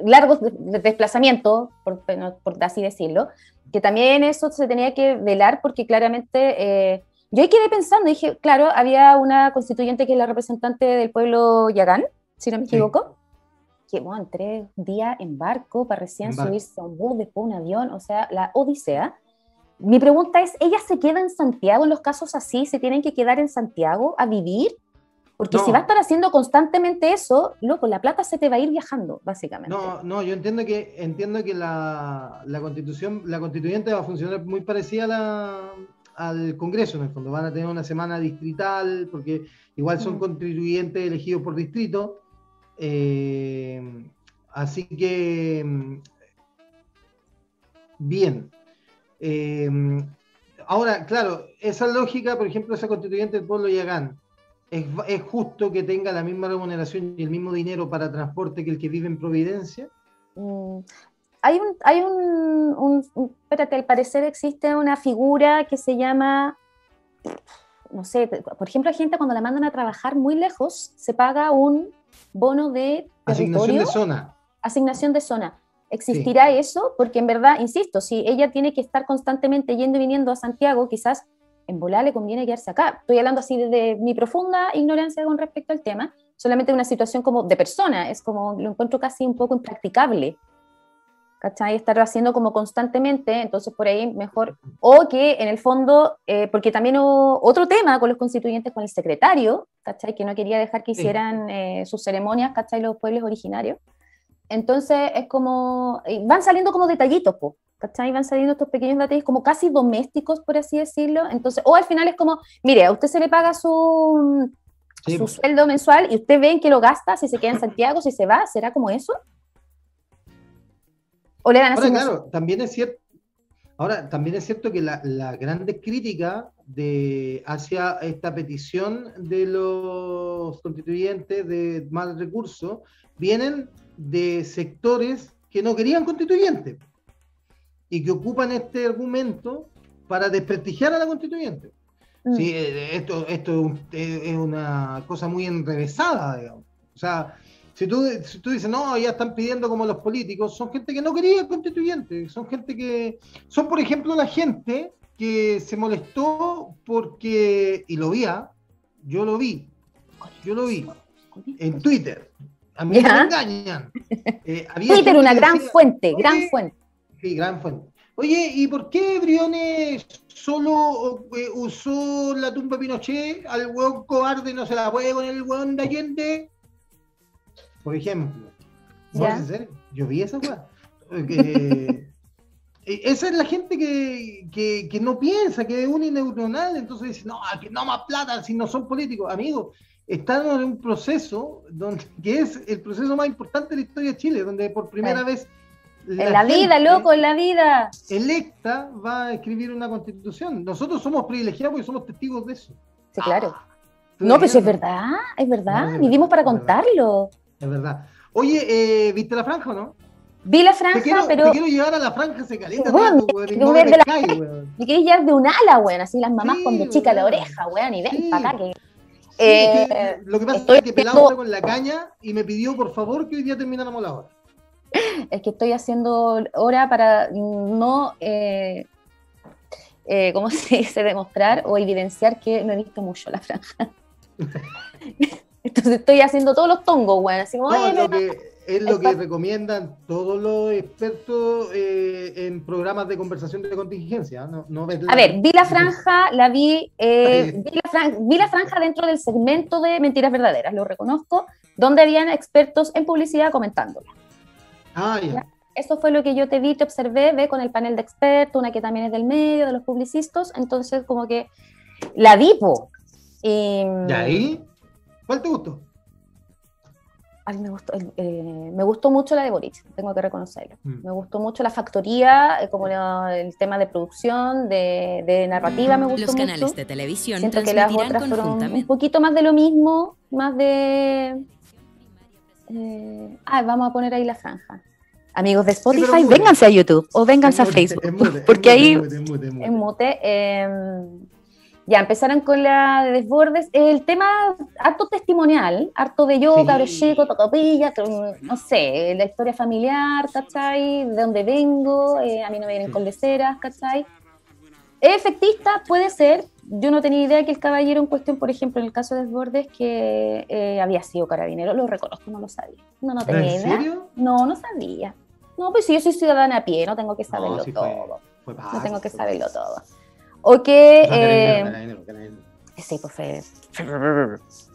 largos desplazamientos, por, por, así decirlo, que también eso se tenía que velar porque claramente yo ahí quedé pensando, dije, claro, había una constituyente que es la representante del pueblo Yagán, si no me equivoco, que bueno, tres días en barco para recién subirse a un bus, después un avión, o sea, la odisea. Mi pregunta es, ¿ella se queda en Santiago en los casos así? ¿Se tienen que quedar en Santiago a vivir? Porque si va a estar haciendo constantemente eso, loco, la plata se te va a ir viajando, básicamente. No, no, yo entiendo que entiendo que la, la constitución, la constituyente va a funcionar muy parecida a la, al Congreso, en el fondo. Van a tener una semana distrital, porque igual son mm. constituyentes elegidos por distrito. Eh, así que, mm, bien. Eh, ahora, claro, esa lógica, por ejemplo, esa constituyente del pueblo Yagán, ¿es, ¿es justo que tenga la misma remuneración y el mismo dinero para transporte que el que vive en Providencia? Mm, hay un, hay un, espérate, al parecer existe una figura que se llama, no sé, por ejemplo, hay gente cuando la mandan a trabajar muy lejos, se paga un bono de Asignación de zona. Asignación de zona. ¿Existirá eso? Porque en verdad, insisto, si ella tiene que estar constantemente yendo y viniendo a Santiago, quizás en volar le conviene quedarse acá. Estoy hablando así desde mi profunda ignorancia con respecto al tema, solamente una situación como de persona, es como lo encuentro casi un poco impracticable. ¿Cachai? Estar haciendo como constantemente, entonces por ahí mejor, o que en el fondo, eh, porque también hubo otro tema con los constituyentes, con el secretario, ¿cachai? Que no quería dejar que hicieran eh, sus ceremonias, ¿cachai? Los pueblos originarios. Entonces es como, van saliendo como detallitos, ¿cachai? Van saliendo estos pequeños detalles como casi domésticos, por así decirlo. Entonces, o al final es como, mire, a usted se le paga su, su sueldo mensual y usted ve que lo gasta, si se queda en Santiago, si se va, ¿será como eso? Ahora, claro, también es cierto. Ahora, también es cierto que la, la grande crítica de, hacia esta petición de los constituyentes de más recursos vienen de sectores que no querían constituyentes y que ocupan este argumento para desprestigiar a la constituyente. Mm. Sí, eh, esto, esto es una cosa muy enrevesada, digamos. O sea, si tú, si tú dices, no, ya están pidiendo como los políticos, son gente que no quería constituyente, son gente que, son por ejemplo la gente que se molestó porque, y lo vi, ¿ah? yo lo vi, yo lo vi en Twitter, a mí me engañan. Eh, Twitter, una gran fuente, gran fuente. Sí, gran fuente. Oye, ¿y por qué Briones solo eh, usó la tumba Pinochet al hueón cobarde no se la puede con el hueón de Allende? Por ejemplo. Yo vi esa weá. Eh, esa es la gente que, no piensa, que es unineuronal, entonces dice, no, que no más plata si no son políticos. Amigos, están en un proceso donde, que es el proceso más importante de la historia de Chile, donde por primera vez en la vida, loco, en la vida. Electa va a escribir una constitución. Nosotros somos privilegiados y somos testigos de eso. Sí, claro. Ah, no, pues es verdad, es verdad. Vivimos para contarlo. Es verdad. Oye, eh, ¿viste la franja o no? Vi la franja, pero. Te quiero llevar a la franja, se calienta. Bueno, me, no me, llevar de un ala, weón. Así las mamás cuando chica la oreja, weón, y ven para acá. Que... Eh, lo que pasa es que Pelado con la caña y me pidió, por favor, que hoy día termináramos la hora. Es que estoy haciendo hora para no. Eh, eh, ¿Cómo se dice? Demostrar o evidenciar que no he visto mucho la franja. Entonces estoy haciendo todos los tongos, weón. Así como, es lo que recomiendan todos los expertos eh, en programas de conversación de contingencia. A ver, vi la franja, la vi, eh, vi, la franja, dentro del segmento de Mentiras Verdaderas, lo reconozco, donde habían expertos en publicidad comentándola. Ah, ya. Eso fue lo que yo te vi, te observé, ve con el panel de expertos, una que también es del medio, de los publicistas, entonces como que la vi, ¿Y ahí? ¿Cuál te gustó? me gustó, eh, me gustó mucho la de Boric, tengo que reconocerlo. Mm. Me gustó mucho la factoría, eh, como el tema de producción, de, narrativa, me gustó Los canales de televisión Siento que las otras fueron un poquito más de lo mismo, más de... Eh, ah, vamos a poner ahí la franja. Amigos de Spotify, vénganse a YouTube o vénganse a Facebook, porque ahí en mute. Ya, empezaron con la de desbordes. El tema harto testimonial, harto de yo, sí. cabro chico, tocopilla, no sé, la historia familiar, ¿cachai? De dónde vengo, eh, a mí no me vienen con leceras, ¿cachai? Efectista puede ser. Yo no tenía idea que el caballero en cuestión, por ejemplo, en el caso de Desbordes, que eh, había sido carabinero, lo reconozco, no lo sabía. No, no tenía ¿En idea. serio? No, no sabía. No, pues si yo soy ciudadana a pie, no tengo que saberlo todo. no tengo que saberlo todo. O que... Eh, sí, pues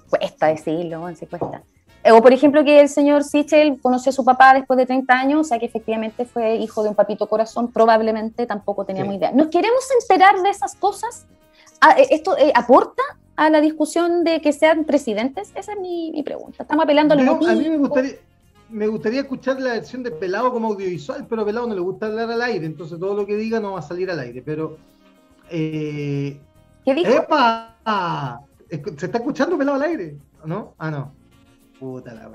cuesta decirlo, sí cuesta. Eh, o por ejemplo que el señor Sichel conoció a su papá después de 30 años, o sea que efectivamente fue hijo de un papito corazón, probablemente tampoco teníamos idea. ¿Nos queremos enterar de esas cosas? Ah, eh, ¿Esto aporta a la discusión de que sean presidentes? Esa es mi, pregunta. Estamos apelando a lo A mí me gustaría, me gustaría escuchar la versión de Pelado como audiovisual, pero a Pelado no le gusta hablar al aire, entonces todo lo que diga no va a salir al aire, pero eh, ¿Qué dijo? ¡Epa! ¿Se está escuchando pelado al aire? ¿No? Ah, no. Puta la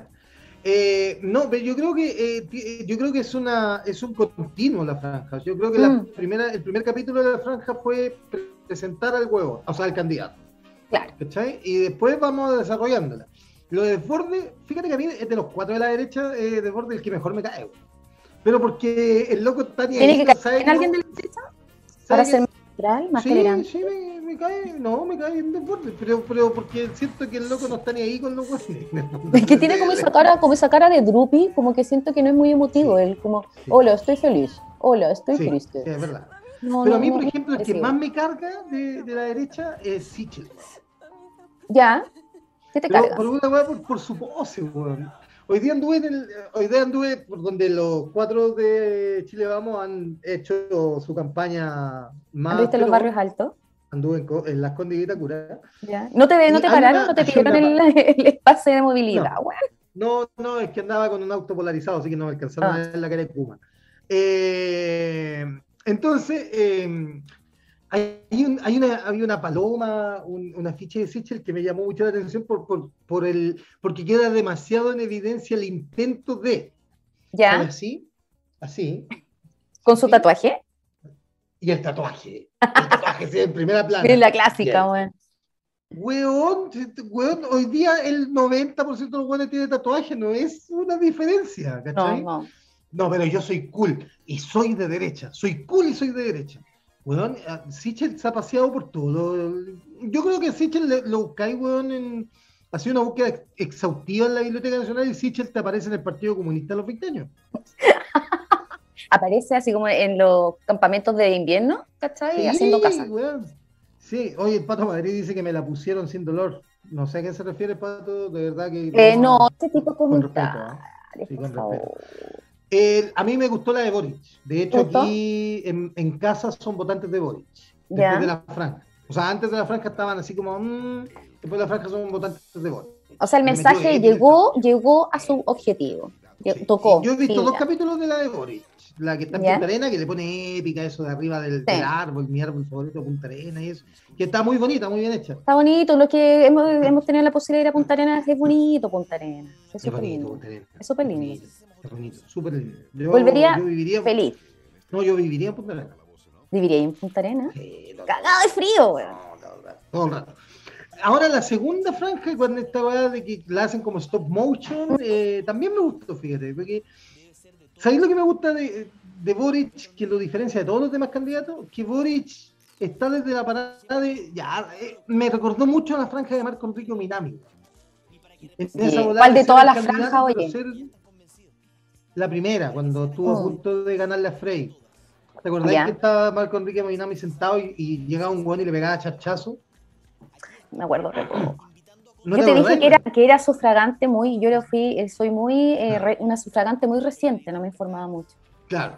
eh, no, pero yo creo que eh, yo creo que es una es un continuo la franja. Yo creo que la mm. primera, el primer capítulo de la franja fue presentar al huevo, o sea, al candidato. Claro. ¿Cachai? Y después vamos desarrollándola. Lo de Borde, fíjate que a mí es de los cuatro de la derecha, eh, de Borde el que mejor me cae. Pero porque el loco está ¿Tiene que caer en alguien de la derecha? Para ser más sí, Sí, me, cae, no, me cae bien deporte, pero, pero porque siento que el loco no está ni ahí con los guanes. Es que tiene como esa cara, como esa cara de droopy, como que siento que no es muy emotivo, él como, hola, estoy feliz, hola, estoy triste. Sí, es verdad. pero a mí, por ejemplo, el que más me carga de, de la derecha es Sichel. Ya, ¿qué te carga? Por una weá, por, por, su pose, weón. Hoy día anduve en el, hoy día anduve por donde los cuatro de Chile Vamos han hecho su campaña más. ¿Anduviste en los barrios altos? Anduve en, las Condes Cura. Ya. ¿No te, no te pararon? ¿No te pidieron el, el, espacio de movilidad? No. no, es que andaba con un auto polarizado, así que no me alcanzaron ah. a ver la cara de Puma. Eh, entonces, eh, hay, un, hay una, había una paloma, un, un, afiche de Sichel que me llamó mucho la atención por, por, por, el, porque queda demasiado en evidencia el intento de. ¿Ya? Así, así. ¿Con su tatuaje? Y el tatuaje. El tatuaje, sí, en primera plana. Es la clásica, weón. Weón, weón, hoy día el 90% de los weones tiene tatuaje, no es una diferencia, ¿cachai? No, no. No, pero yo soy cool y soy de derecha. Soy cool y soy de derecha. Weón, Sichel se ha paseado por todo. Yo creo que Sichel lo buscáis, weón, en. Ha sido una búsqueda exhaustiva en la Biblioteca Nacional y Sichel te aparece en el Partido Comunista a los 20 años. aparece así como en los campamentos de invierno, ¿cachai? Sí, Haciendo casa. Weón. Sí, oye, el Pato Madrid dice que me la pusieron sin dolor. No sé a qué se refiere, Pato, de verdad que. Eh, no, este tipo de comentarios. Sí, con respeto a mí me gustó la de Boric. De hecho, aquí en, casa son votantes de Boric. Después de la franja. O sea, antes de la franja estaban así como, mmm, después de la franja son votantes de Boric. O sea, el mensaje llegó, llegó a su objetivo. Tocó. Yo he visto dos capítulos de la de Boric. La que está en Punta Arena, que le pone épica eso de arriba del, árbol, mi árbol favorito, Punta Arena y eso. Que está muy bonita, muy bien hecha. Está bonito, lo que hemos, hemos tenido la posibilidad de ir a Punta Arena es bonito Punta Arena. Es súper lindo. Es súper lindo. Es bonito, súper lindo. Yo, Volvería feliz. No, yo viviría en Punta Arena. ¿Viviría en Punta Arena? Cagado de frío, weón. todo el rato. Ahora la segunda franja, cuando esta weá de que la hacen como stop motion, eh, también me gustó, fíjate, porque ¿sabéis lo que me gusta de, de Boric, que lo diferencia de todos los demás candidatos? Que Boric está desde la parada de, ya, eh, me recordó mucho a la franja de Marco Enrique Minami. ¿Cuál de todas las franjas, oye? La primera, cuando estuvo a mm. punto de ganarle a Frey. ¿Te acordás que estaba Marco Enrique Minami sentado y, llegaba un guano y le pegaba chachazo? Me acuerdo yo te, dije que era, que era sufragante muy, yo lo fui, eh, soy muy, eh, una sufragante muy reciente, no me informaba mucho. Claro.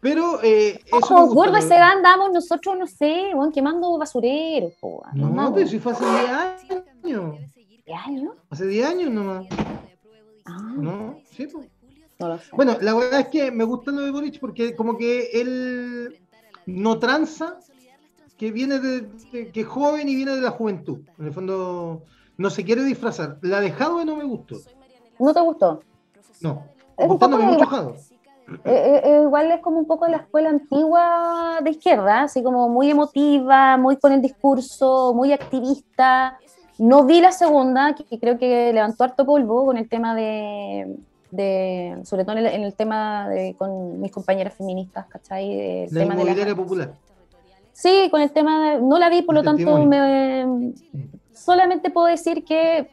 Pero eh, Ojo, gordo ese andamos nosotros, no sé, bueno, quemando basureros. no, pero si fue hace 10 años. ¿10 años? Hace 10 años nomás. Ah. No, sí, pues. Bueno, la verdad es que me gusta lo de Boric porque como que él no tranza, que viene de, que es joven y viene de la juventud. En el fondo no se quiere disfrazar. La de Jadwe no me gustó. ¿No te gustó? No. Es gustándome mucho Jadwe. Eh, eh, eh, igual es como un poco de la escuela antigua de izquierda, así como muy emotiva, muy con el discurso, muy activista. No vi la segunda, que creo que levantó harto polvo con el tema de, de, sobre todo en el, tema de, con mis compañeras feministas, ¿cachai? El tema de la popular. Sí, con el tema, de, no la vi, por lo tanto, me, solamente puedo decir que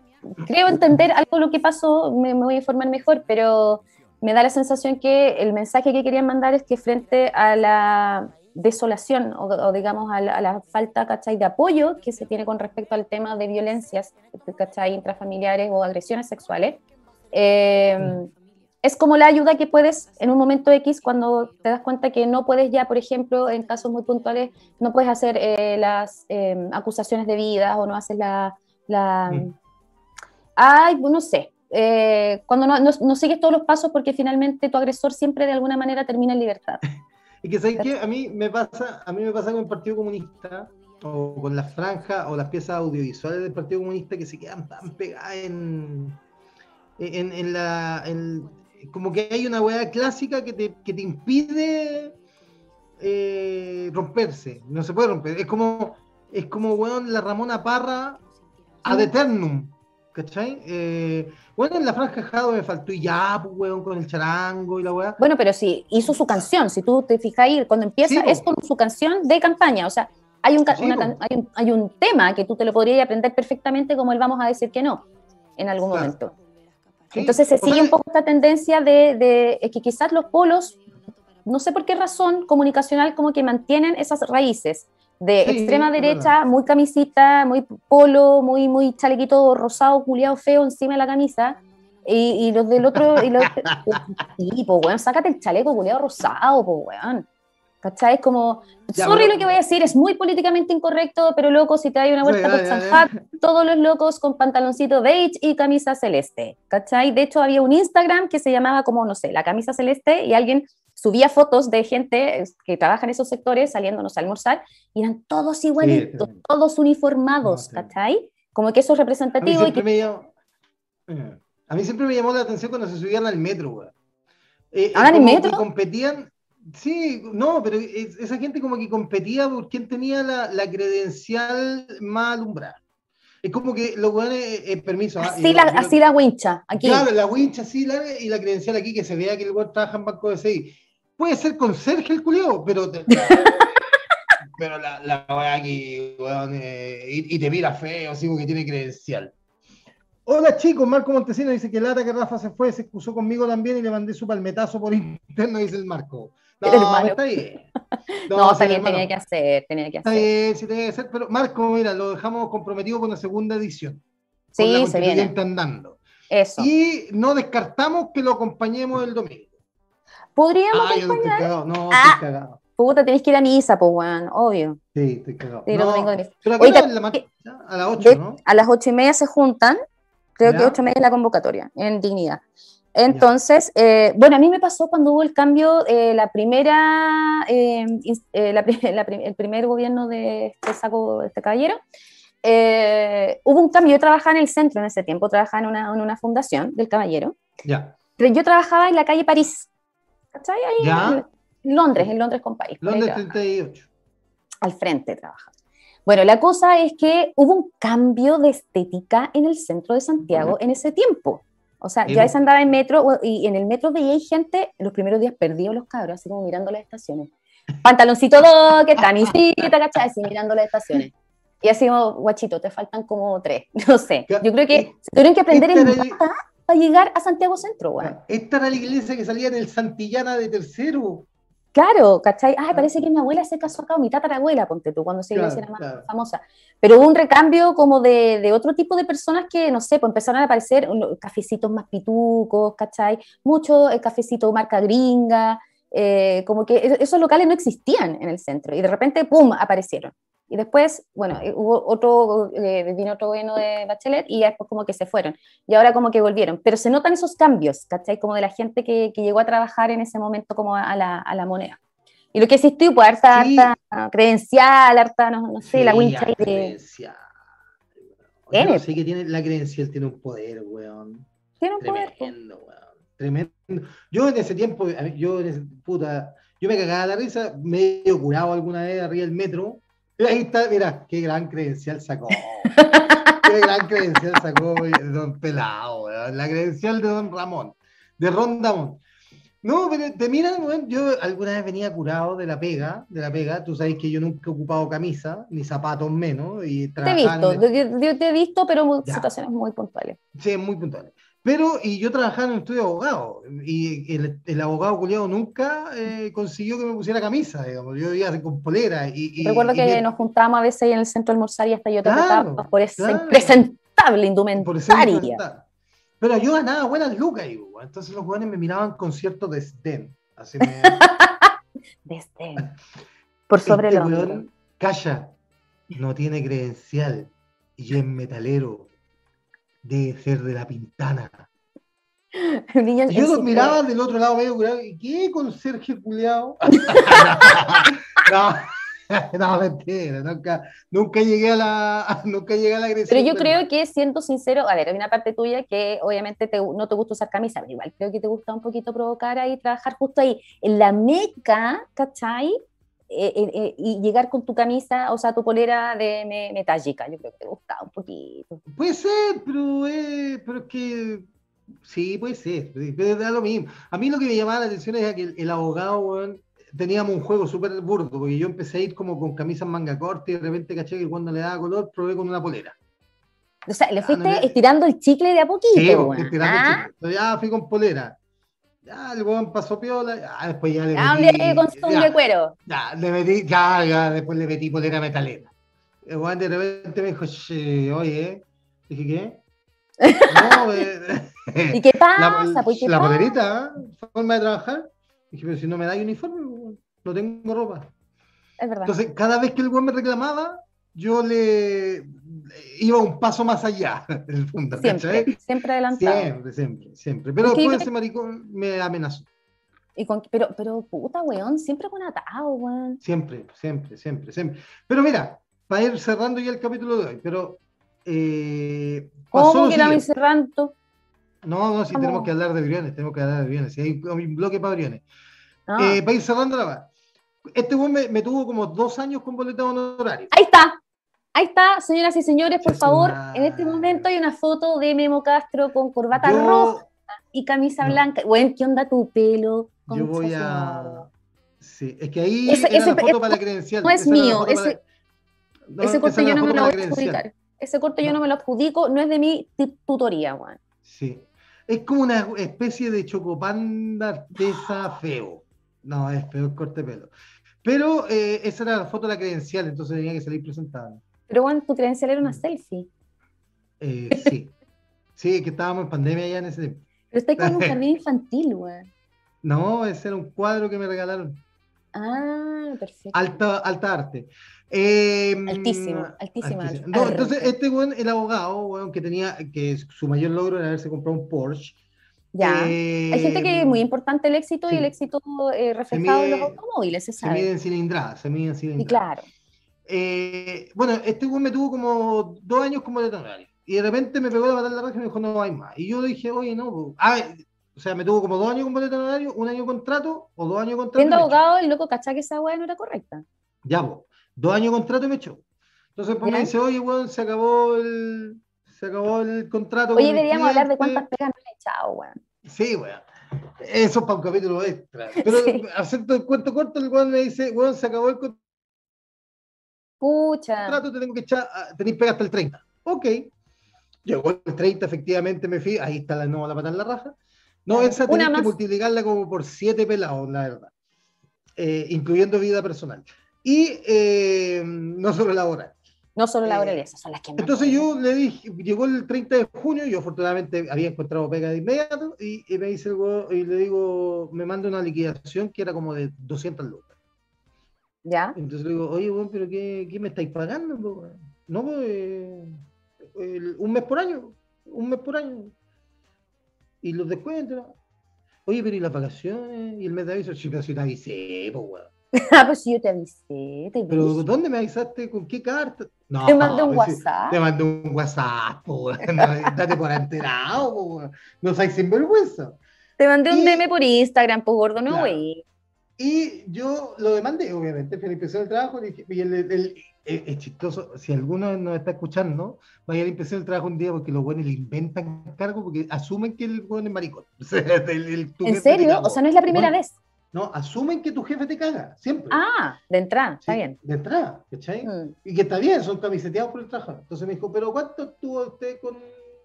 creo entender algo de lo que pasó, me, voy a informar mejor, pero me da la sensación que el mensaje que querían mandar es que frente a la desolación o, digamos a la, falta ¿cachai? de apoyo que se tiene con respecto al tema de violencias ¿cachai? intrafamiliares o agresiones sexuales, eh, es como la ayuda que puedes en un momento X cuando te das cuenta que no puedes ya, por ejemplo, en casos muy puntuales, no puedes hacer eh, las eh, acusaciones debidas o no haces la... la Ay, pues, no sé, cuando no, no, sigues todos los pasos porque finalmente tu agresor siempre de alguna manera termina en libertad. Y que sabes que a mí me pasa, a mí me pasa con el Partido Comunista o con las franjas o las piezas audiovisuales del Partido Comunista que se quedan tan pegadas en, en, la. como que hay una weá clásica que te, que te impide eh, romperse. No se puede romper. Es como, es como weón, la Ramona Parra ad eternum. ¿Cachai? Eh, bueno, en la franja Jado me faltó y ya, pues, weón, con el charango y la weá. Bueno, pero sí, hizo su canción. Si tú te fijas ahí, cuando empieza, es con su canción de campaña. O sea, hay un, hay, un, hay un, tema que tú te lo podrías aprender perfectamente, como él vamos a decir que no, en algún momento. Entonces se sigue un poco esta tendencia de, que quizás los polos, no sé por qué razón comunicacional, como que mantienen esas raíces de extrema derecha, muy camisita, muy polo, muy, muy chalequito rosado, culiado feo encima de la camisa, y, los del otro, y los, y, pues, weón, sácate el chaleco culiado rosado, pues, weón. ¿Cachai? Es como, sorry lo que voy a decir, es muy políticamente incorrecto, pero loco, si te hay una vuelta por San todos los locos con pantaloncito beige y camisa celeste, ¿cachai? De hecho, había un Instagram que se llamaba como, no sé, la camisa celeste y alguien subía fotos de gente que trabaja en esos sectores saliéndonos a almorzar y eran todos igualitos, todos uniformados, ¿cachai? Como que eso es representativo. A mí, eh, a mí siempre me llamó la atención cuando se subían al metro, güey. Eh, ¿Ahora en metro? competían, Sí, no, pero esa gente como que competía por quién tenía la, la credencial más alumbrada. Es como que los weones, eh, eh permiso. Ah, así, la, así la wincha, aquí. Claro, la wincha así, la, y la credencial aquí, que se vea que el weón trabaja en Banco de CI. Puede ser conserje el culeo, pero... pero la, la weá aquí, weón, eh, y, y, te mira feo, así porque tiene credencial. Hola chicos, Marco Montesino dice que lata que Rafa se fue, se excusó conmigo también y le mandé su palmetazo por interno, dice el Marco. No, está bien. No, está bien, tenía que hacer, tenía que hacer. Está bien, sí tenía que hacer, pero Marco, mira, lo dejamos comprometido con la segunda edición. Sí, se viene. andando. Eso. Y no descartamos que lo acompañemos el domingo. Podríamos ah, acompañar. Yo. No, ah, estoy cagado. Puta, tenés que ir a misa, pues, weón, obvio. Sí, estoy cagado. Sí, no, pero acá la, a las 8, ¿no? A las 8 y media se juntan, creo que 8 y media es la convocatoria, en dignidad. Entonces, eh, bueno, a mí me pasó cuando hubo el cambio, eh, la primera, eh, el primer gobierno de este saco, este caballero, hubo un cambio. Yo trabajaba en el centro en ese tiempo, trabajaba en una, en una fundación del caballero. Ya. Pero yo trabajaba en la calle París. ¿Cachai? Ahí En Londres, en Londres con París. Londres 38. Al frente trabajaba. Bueno, la cosa es que hubo un cambio de estética en el centro de Santiago en ese tiempo. O sea, ya se andaba en metro y en el metro veía gente, los primeros días perdidos los cabros, así como mirando las estaciones. Pantaloncito que camisita, ¿cachai? Así mirando las estaciones. Y así como, guachito, te faltan como tres, no sé. Yo creo que se tuvieron que aprender en para llegar a Santiago Centro, güey. Esta era la iglesia que salía en el Santillana de Tercero. Claro, ¿cachai? Ay, parece que mi abuela se casó acá, o mi tatarabuela, ponte tú, cuando se claro, era más famosa. Pero hubo un recambio como de, de, otro tipo de personas que, no sé, pues empezaron a aparecer cafecitos más pitucos, ¿cachai? Mucho eh, cafecito marca gringa, eh, como que e-, esos locales no existían en el centro y de repente, ¡pum!, aparecieron. Y después, bueno, eh, hubo otro, eh, vino otro gobierno de Bachelet y después como que se fueron. Y ahora como que volvieron. Pero se notan esos cambios, ¿cachai? Como de la gente que, que llegó a trabajar en ese momento como a la, a la moneda. Y lo que existió, pues, harta, harta credencial, harta, no, no sé, la wincha de... Credencial. Sé que tiene, la credencial tiene un poder, weón. Tiene un poder. Tremendo, weón. Tremendo. Yo en ese tiempo, yo en ese, puta, yo me cagaba la risa, medio curado alguna vez arriba del metro, Ahí está, mira, qué gran credencial sacó. qué gran credencial sacó Don Pelado, la credencial de Don Ramón, de Ron Damón. No, pero te miran, yo alguna vez venía curado de la pega, de la pega, tú sabes que yo nunca he ocupado camisa, ni zapatos menos, y Te he visto, yo, te he visto, pero en situaciones muy puntuales. Sí, muy puntuales. Pero, y yo trabajaba en un estudio de abogado, y el, abogado culiado nunca eh, consiguió que me pusiera camisa, digamos. Yo iba con polera. Y, Recuerdo que nos juntábamos a veces ahí en el centro de almorzar y hasta yo te claro, por esa impresentable indumentaria. Pero yo ganaba buenas lucas, y, entonces los jóvenes me miraban con cierto desdén. Así me... desdén. Por sobre este lo Calla, no tiene credencial y es metalero debe ser de la Pintana. yo los miraba del otro lado medio curado, ¿y qué con Sergio Culeado? no, no, mentira, nunca, nunca llegué a la nunca llegué a la agresión. Pero yo creo que siendo sincero, a ver, hay una parte tuya que obviamente no te gusta usar camisa, pero igual creo que te gusta un poquito provocar ahí, trabajar justo ahí, en la meca, ¿cachai? Eh, eh, eh, y llegar con tu camisa, o sea, tu polera de metálica, yo creo que te gustaba un poquito. Puede ser, pero, pero es que sí, puede ser, pero da lo mismo. A mí lo que me llamaba la atención es que el, abogado, teníamos un juego súper burdo, porque yo empecé a ir como con camisas manga corta y de repente caché que cuando le daba color probé con una polera. O sea, le ah, fuiste estirando el chicle de a poquito. Sí, estirando el ¿ah? chicle. ya fui con polera. Ya, el weón pasó piola, ya, después ya le ah, metí... con su de cuero. Ya, le metí, ya, ya, después le metí polera metalera. El weón de repente me dijo, oye, dije, ¿qué? No, eh, ¿Y qué pasa? La, pues, ¿qué la polerita, ¿eh? forma de trabajar. Dije, pero si no me da uniforme, no tengo ropa. Es verdad. Entonces, cada vez que el weón me reclamaba, yo le iba un paso más allá, en el fondo. Siempre, siempre adelantado. Siempre, siempre, siempre. Pero después ese maricón me amenazó. Y con, pero, pero puta, weón, siempre con atado, weón. Siempre, siempre, siempre, siempre. Pero mira, para ir cerrando ya el capítulo de hoy, pero... Eh, ¿Cómo que la cerrando? No, no, si tenemos que hablar de aviones, tenemos que hablar de aviones. Si hay un bloque para aviones. Ah. Eh, para ir cerrando la Este weón me, me, tuvo como dos años con boleta honorario. Ahí está. Ahí está, señoras y señores, por favor, en este momento hay una foto de Memo Castro con corbata roja y camisa blanca. Bueno, ¿qué onda tu pelo? Yo voy a... Sí, es que ahí ese, era la foto para la credencial. No es mío, ese, ese corte yo no me lo voy a adjudicar. Ese corte yo no me lo adjudico, no es de mi tutoría, Juan. Sí. Es como una especie de chocopanda artesa feo. No, es peor corte de pelo. Pero eh, esa era la foto de la credencial, entonces tenía que salir presentada. Pero bueno, tu credencial era una mm. selfie. Eh, sí. sí, que estábamos en pandemia ya en ese tiempo. Pero está como un jardín infantil, güey. No, ese era un cuadro que me regalaron. Ah, perfecto. Alta, alta arte. Eh, altísimo, altísima. entonces, este güey, el abogado, güey, que tenía, que su mayor logro era haberse comprado un Porsche, Ya. Hay gente que es muy importante el éxito y el éxito reflejado en los automóviles, se sabe. Se mide en cilindrada, se mide en cilindrada. Y claro. Bueno, este güey me tuvo como dos años como detonario. Y de repente me pegó la patada en la raja y me dijo, no hay más. Y yo dije, oye, no. Ah, o sea, me tuvo como dos años como detonario, un año contrato o dos años contrato. Siendo abogado, el loco cachá que esa weá no era correcta. Ya, pues. Dos años contrato y me echó. Entonces, pues me dice, oye, weón, se acabó el, se acabó el contrato. Oye, deberíamos hablar de cuántas pegas no he echado, weón. Sí, weón. Eso es para un capítulo extra. Pero acepto el cuento corto, el weón me dice, weón, se acabó el contrato. Pucha. Contrato, te tengo que echar, ah, tenéis pega hasta el 30. Ok. Llegó el 30, efectivamente me fui, ahí está la nueva la pata en la raja. No, esa tenés que multiplicarla como por siete pelados, la verdad. Eh, incluyendo vida personal. Y eh, no solo laboral. No solo eh, laboral, esas son las que Entonces yo le dije, llegó el 30 de junio, yo afortunadamente había encontrado pega de inmediato, y, me dice y le digo, me manda una liquidación que era como de 200 lucas. ¿Ya? Entonces le digo, oye, bueno, pero ¿qué, qué me estáis pagando? No, pues un mes por año, un mes por año. Y los descuentos. Oye, pero ¿y las vacaciones? ¿Y el mes de aviso? Sí, pero si te avisé, pues, weón. ah, pues sí, yo te avisé. Te pero ¿dónde me avisaste? ¿Con qué carta? No, te mandé un pues WhatsApp. Te mandé un WhatsApp, pues, date por enterado, pues, no seas sinvergüenza. Te mandé un DM por Instagram, pues gordo, no, güey. Y yo lo demandé, obviamente, impresión del trabajo, y el, el, es, chistoso, si alguno nos está escuchando, vaya a la impresión del trabajo un día porque los buenos le inventan cargo porque asumen que el buen es maricón. ¿En serio? O sea, no es la primera vez. No, asumen que tu jefe te caga, siempre. Ah, de entrada, está bien. De entrada, ¿cachai? Mm. Y que está bien, son camiseteados por el trabajo. Entonces me dijo, ¿pero cuánto estuvo usted con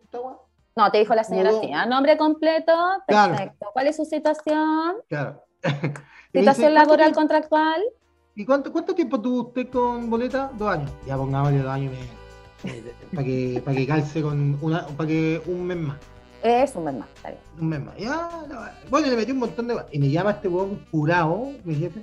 Tawa? No, te dijo la señora así, ¿ah? nombre completo, perfecto. ¿Cuál es su situación? Claro. ¿Situación laboral contractual? ¿Y cuánto, cuánto tiempo tuvo usted con boleta? Dos años. Ya pongámosle dos años para que, para que calce con una, para que un mes más. Es un mes más, está bien. Un mes más. Ya, bueno, le metí un montón de. Y me llama este huevón jurado, mi jefe.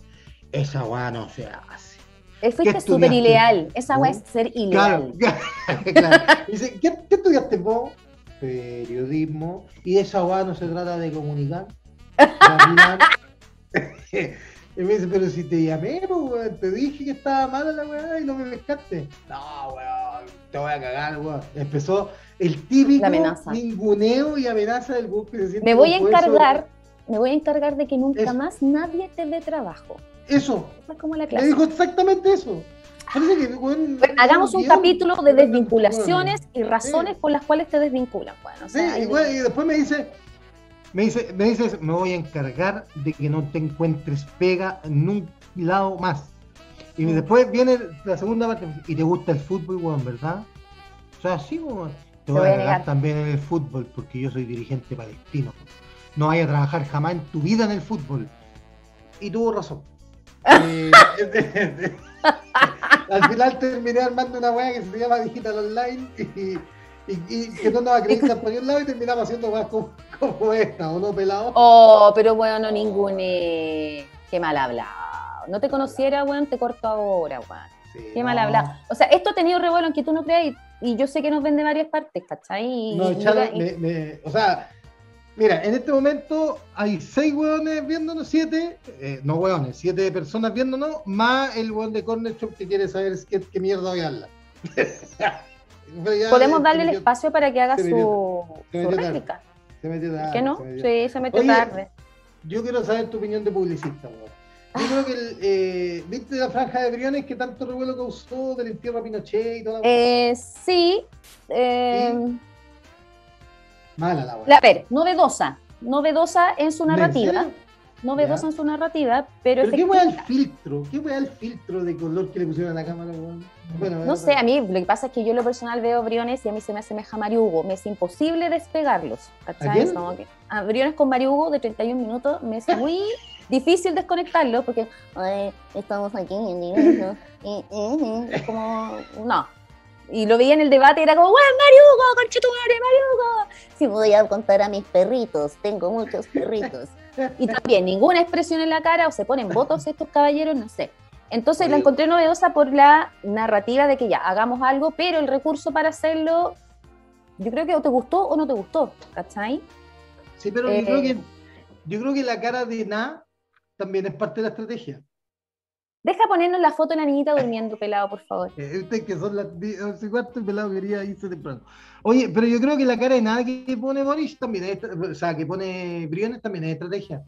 Esa weá no se hace. Él fuiste súper ileal. Esa weá es ser ileal. Claro, claro. Dice, ¿qué, ¿qué, estudiaste vos? Periodismo. Y esa weá no se trata de comunicar. Y me dice, pero si te llamé, pues, te dije que estaba mala la weá y no me pescaste. No, weón, te voy a cagar, weón. Empezó el típico ninguneo y amenaza del bus que se siente Me voy a encargar, me voy a encargar de que nunca más nadie te dé trabajo. Eso. Es como la clase. Me dijo exactamente eso. hagamos un capítulo de desvinculaciones y razones por las cuales te desvinculan. Bueno, sí, y, y después me dice, me dice, me dices, me voy a encargar de que no te encuentres pega en un lado más. Y mm. después viene la segunda parte, y te gusta el fútbol, weón, ¿verdad? O sea, sí, weón. Te voy a cagar también en el fútbol, porque yo soy dirigente palestino. No vaya a trabajar jamás en tu vida en el fútbol. Y tuvo razón. Eh, al final terminé armando una weá que se llama Digital Online y y, que no andaba creyendo por un lado y terminamos haciendo más como, esta, ¿o no, pelado? Oh, pero bueno, ningún. Eh, qué mal hablado. No te conociera, weón, te corto ahora, weón. qué mal hablado. O sea, esto ha tenido revuelo, aunque tú no creas, y, yo sé que nos ven de varias partes, ¿cachai? no, o sea, mira, en este momento hay seis weones viéndonos, siete, eh, no weones, siete personas viéndonos, más el weón de Corner Shop que quiere saber qué, qué mierda voy a hablar. Podemos darle el espacio para que haga su, réplica. Se metió tarde. ¿Qué no? sí, se metió tarde. Yo quiero saber tu opinión de publicista, Yo creo que, el, eh, ¿viste la franja de Briones que tanto revuelo causó del entierro a Pinochet y todo? Eh, sí. Eh, Mala la A ver, novedosa. Novedosa en su narrativa novedosa en su narrativa, pero... ¿Pero qué fue el filtro? ¿Qué fue el filtro de color que le pusieron a la cámara? Bueno, no sé, a mí lo que pasa es que yo lo personal veo Briones y a mí se me asemeja a Mario Hugo. Me es imposible despegarlos. ¿Cachai? ¿A, Briones con Mario Hugo de 31 minutos me es muy difícil desconectarlo porque estamos aquí en es como... No, y lo veía en el debate y era como, ¡Bueno, Mario Hugo, conchetumare, Mario Hugo! Si voy a contar a mis perritos, tengo muchos perritos. Y también ninguna expresión en la cara, o se ponen votos estos caballeros, no sé. Entonces la encontré novedosa por la narrativa de que ya, hagamos algo, pero el recurso para hacerlo, yo creo que o te gustó o no te gustó, ¿cachai? Sí, pero yo, creo que, yo creo que la cara de Na también es parte de la estrategia. Deja ponernos la foto de la niñita durmiendo, pelado, por favor. Usted que son las 11 cuarto, pelado quería irse temprano. Oye, pero yo creo que la cara de nada que pone Boris también es, o sea, que pone Briones también es estrategia.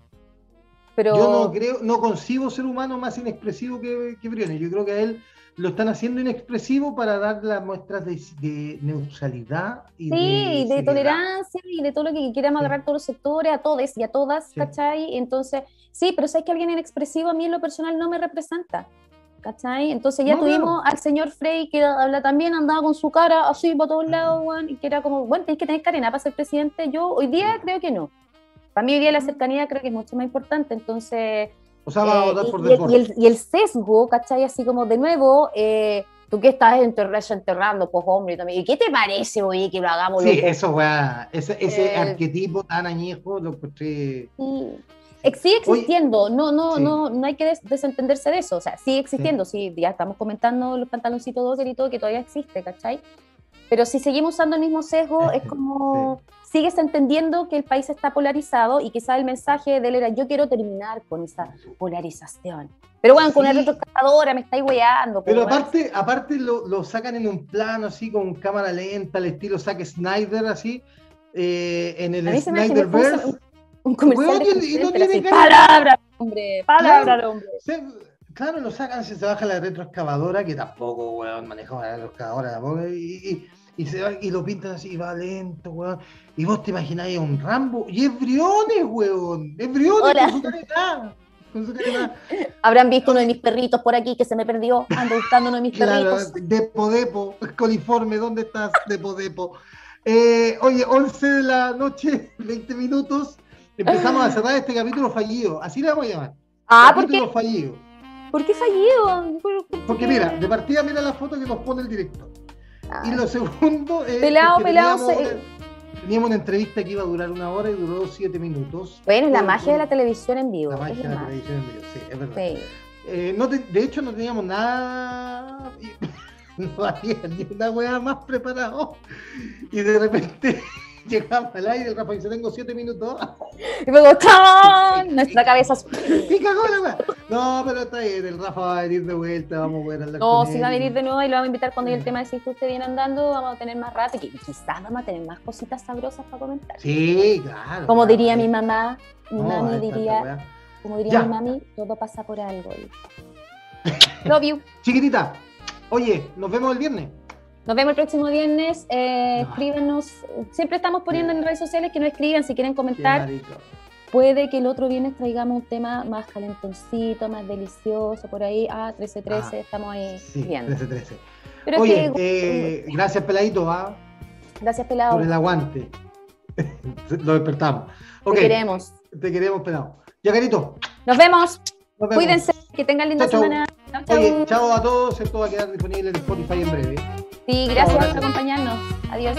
Pero... Yo no creo, no concibo ser humano más inexpresivo que, que Briones. Yo creo que a él lo están haciendo inexpresivo para dar las muestras de, neutralidad y sí, de, tolerancia y de todo lo que quiera agarrar todos los sectores, a todos y a todas, ¿cachai? Entonces, sí, pero sabes que alguien inexpresivo a mí en lo personal no me representa. ¿Cachai? Entonces ya tuvimos al señor Frey que habla también, andaba con su cara así para todos lados, y que era como, bueno, tienes que tener carena para ser presidente. Yo hoy día creo que no. Para mí hoy día la cercanía creo que es mucho más importante. Entonces, o sea, va a votar eh, por y, y, el, y, el, sesgo, ¿cachai? Así como de nuevo, eh, tú que estás enterrando, pues hombre, también. ¿Y qué te parece, oye, que lo hagamos? Sí, eso, weá, ese, ese arquetipo tan añejo lo encontré. Sí. Sigue existiendo, no, no, no, no hay que desentenderse de eso, o sea, sigue existiendo, sí. ya estamos comentando los pantaloncitos docker y todo, que todavía existe, ¿cachai? Pero si seguimos usando el mismo sesgo, es como sigues entendiendo que el país está polarizado y quizá el mensaje de él era yo quiero terminar con esa polarización. Pero bueno, con una retroexcavadora me estáis weando. Pero aparte, aparte lo, lo, sacan en un plano así con cámara lenta, al estilo Zack Snyder así, eh, en el Snyderverse. Un, comercial y, no tiene palabra, hombre, palabra, claro, hombre. claro, lo sacan, se, se baja la retroexcavadora, que tampoco, weón, maneja la retroexcavadora tampoco, y, y, se va, y lo pintan así, va lento, weón. Y vos te imagináis un Rambo, y es Briones, weón, es Briones con su careta. Con su Habrán visto uno de mis perritos por aquí que se me perdió, ando buscando uno de mis perritos. Depo, Depo, coliforme, ¿dónde estás, Depo, Depo? Eh, oye, 11 de la noche, 20 minutos, empezamos a cerrar este capítulo fallido, así le vamos a llamar. Ah, capítulo ¿por qué? fallido. ¿Por qué fallido? Porque mira, de partida mira la foto que nos pone el director. Y lo segundo es. Pelado, pelado. Teníamos, una entrevista que iba a durar una hora y duró siete minutos. Bueno, la magia de la televisión en vivo. La magia de la televisión en vivo, sí, es verdad. Eh, no de hecho, no teníamos nada. no había ni una weá más preparado. Y de repente llegamos al aire, el Rafa dice, tengo siete minutos. Y luego, ¡tan! Nuestra cabeza. y cagó la weá. No, pero está bien, el Rafa va a venir de vuelta, vamos a ver hablar No, si va a venir de nuevo y lo vamos a invitar cuando el tema de si usted viene andando, vamos a tener más rato y quizás vamos a tener más cositas sabrosas para comentar. Sí, claro. Como diría mi mamá, mi mami diría, como diría mi mami, todo pasa por algo. Love you. Chiquitita, oye, nos vemos el viernes. Nos vemos el próximo viernes. Eh, escríbenos. Siempre estamos poniendo en redes sociales que nos escriban si quieren comentar. Puede que el otro viernes traigamos un tema más calentoncito, más delicioso, por ahí. Ah, 13-13, ah, estamos ahí sí, viendo. 13-13. Oye, eh, gracias, Peladito. ¿ah? Gracias, Pelado. Por el aguante. Lo despertamos. Te queremos. Te queremos, Pelado. Ya, Carito. Nos vemos. Cuídense. Que tengan linda semana. Oye, chao a todos. Esto va a quedar disponible en Spotify en breve. Sí, gracias por acompañarnos. Adiós.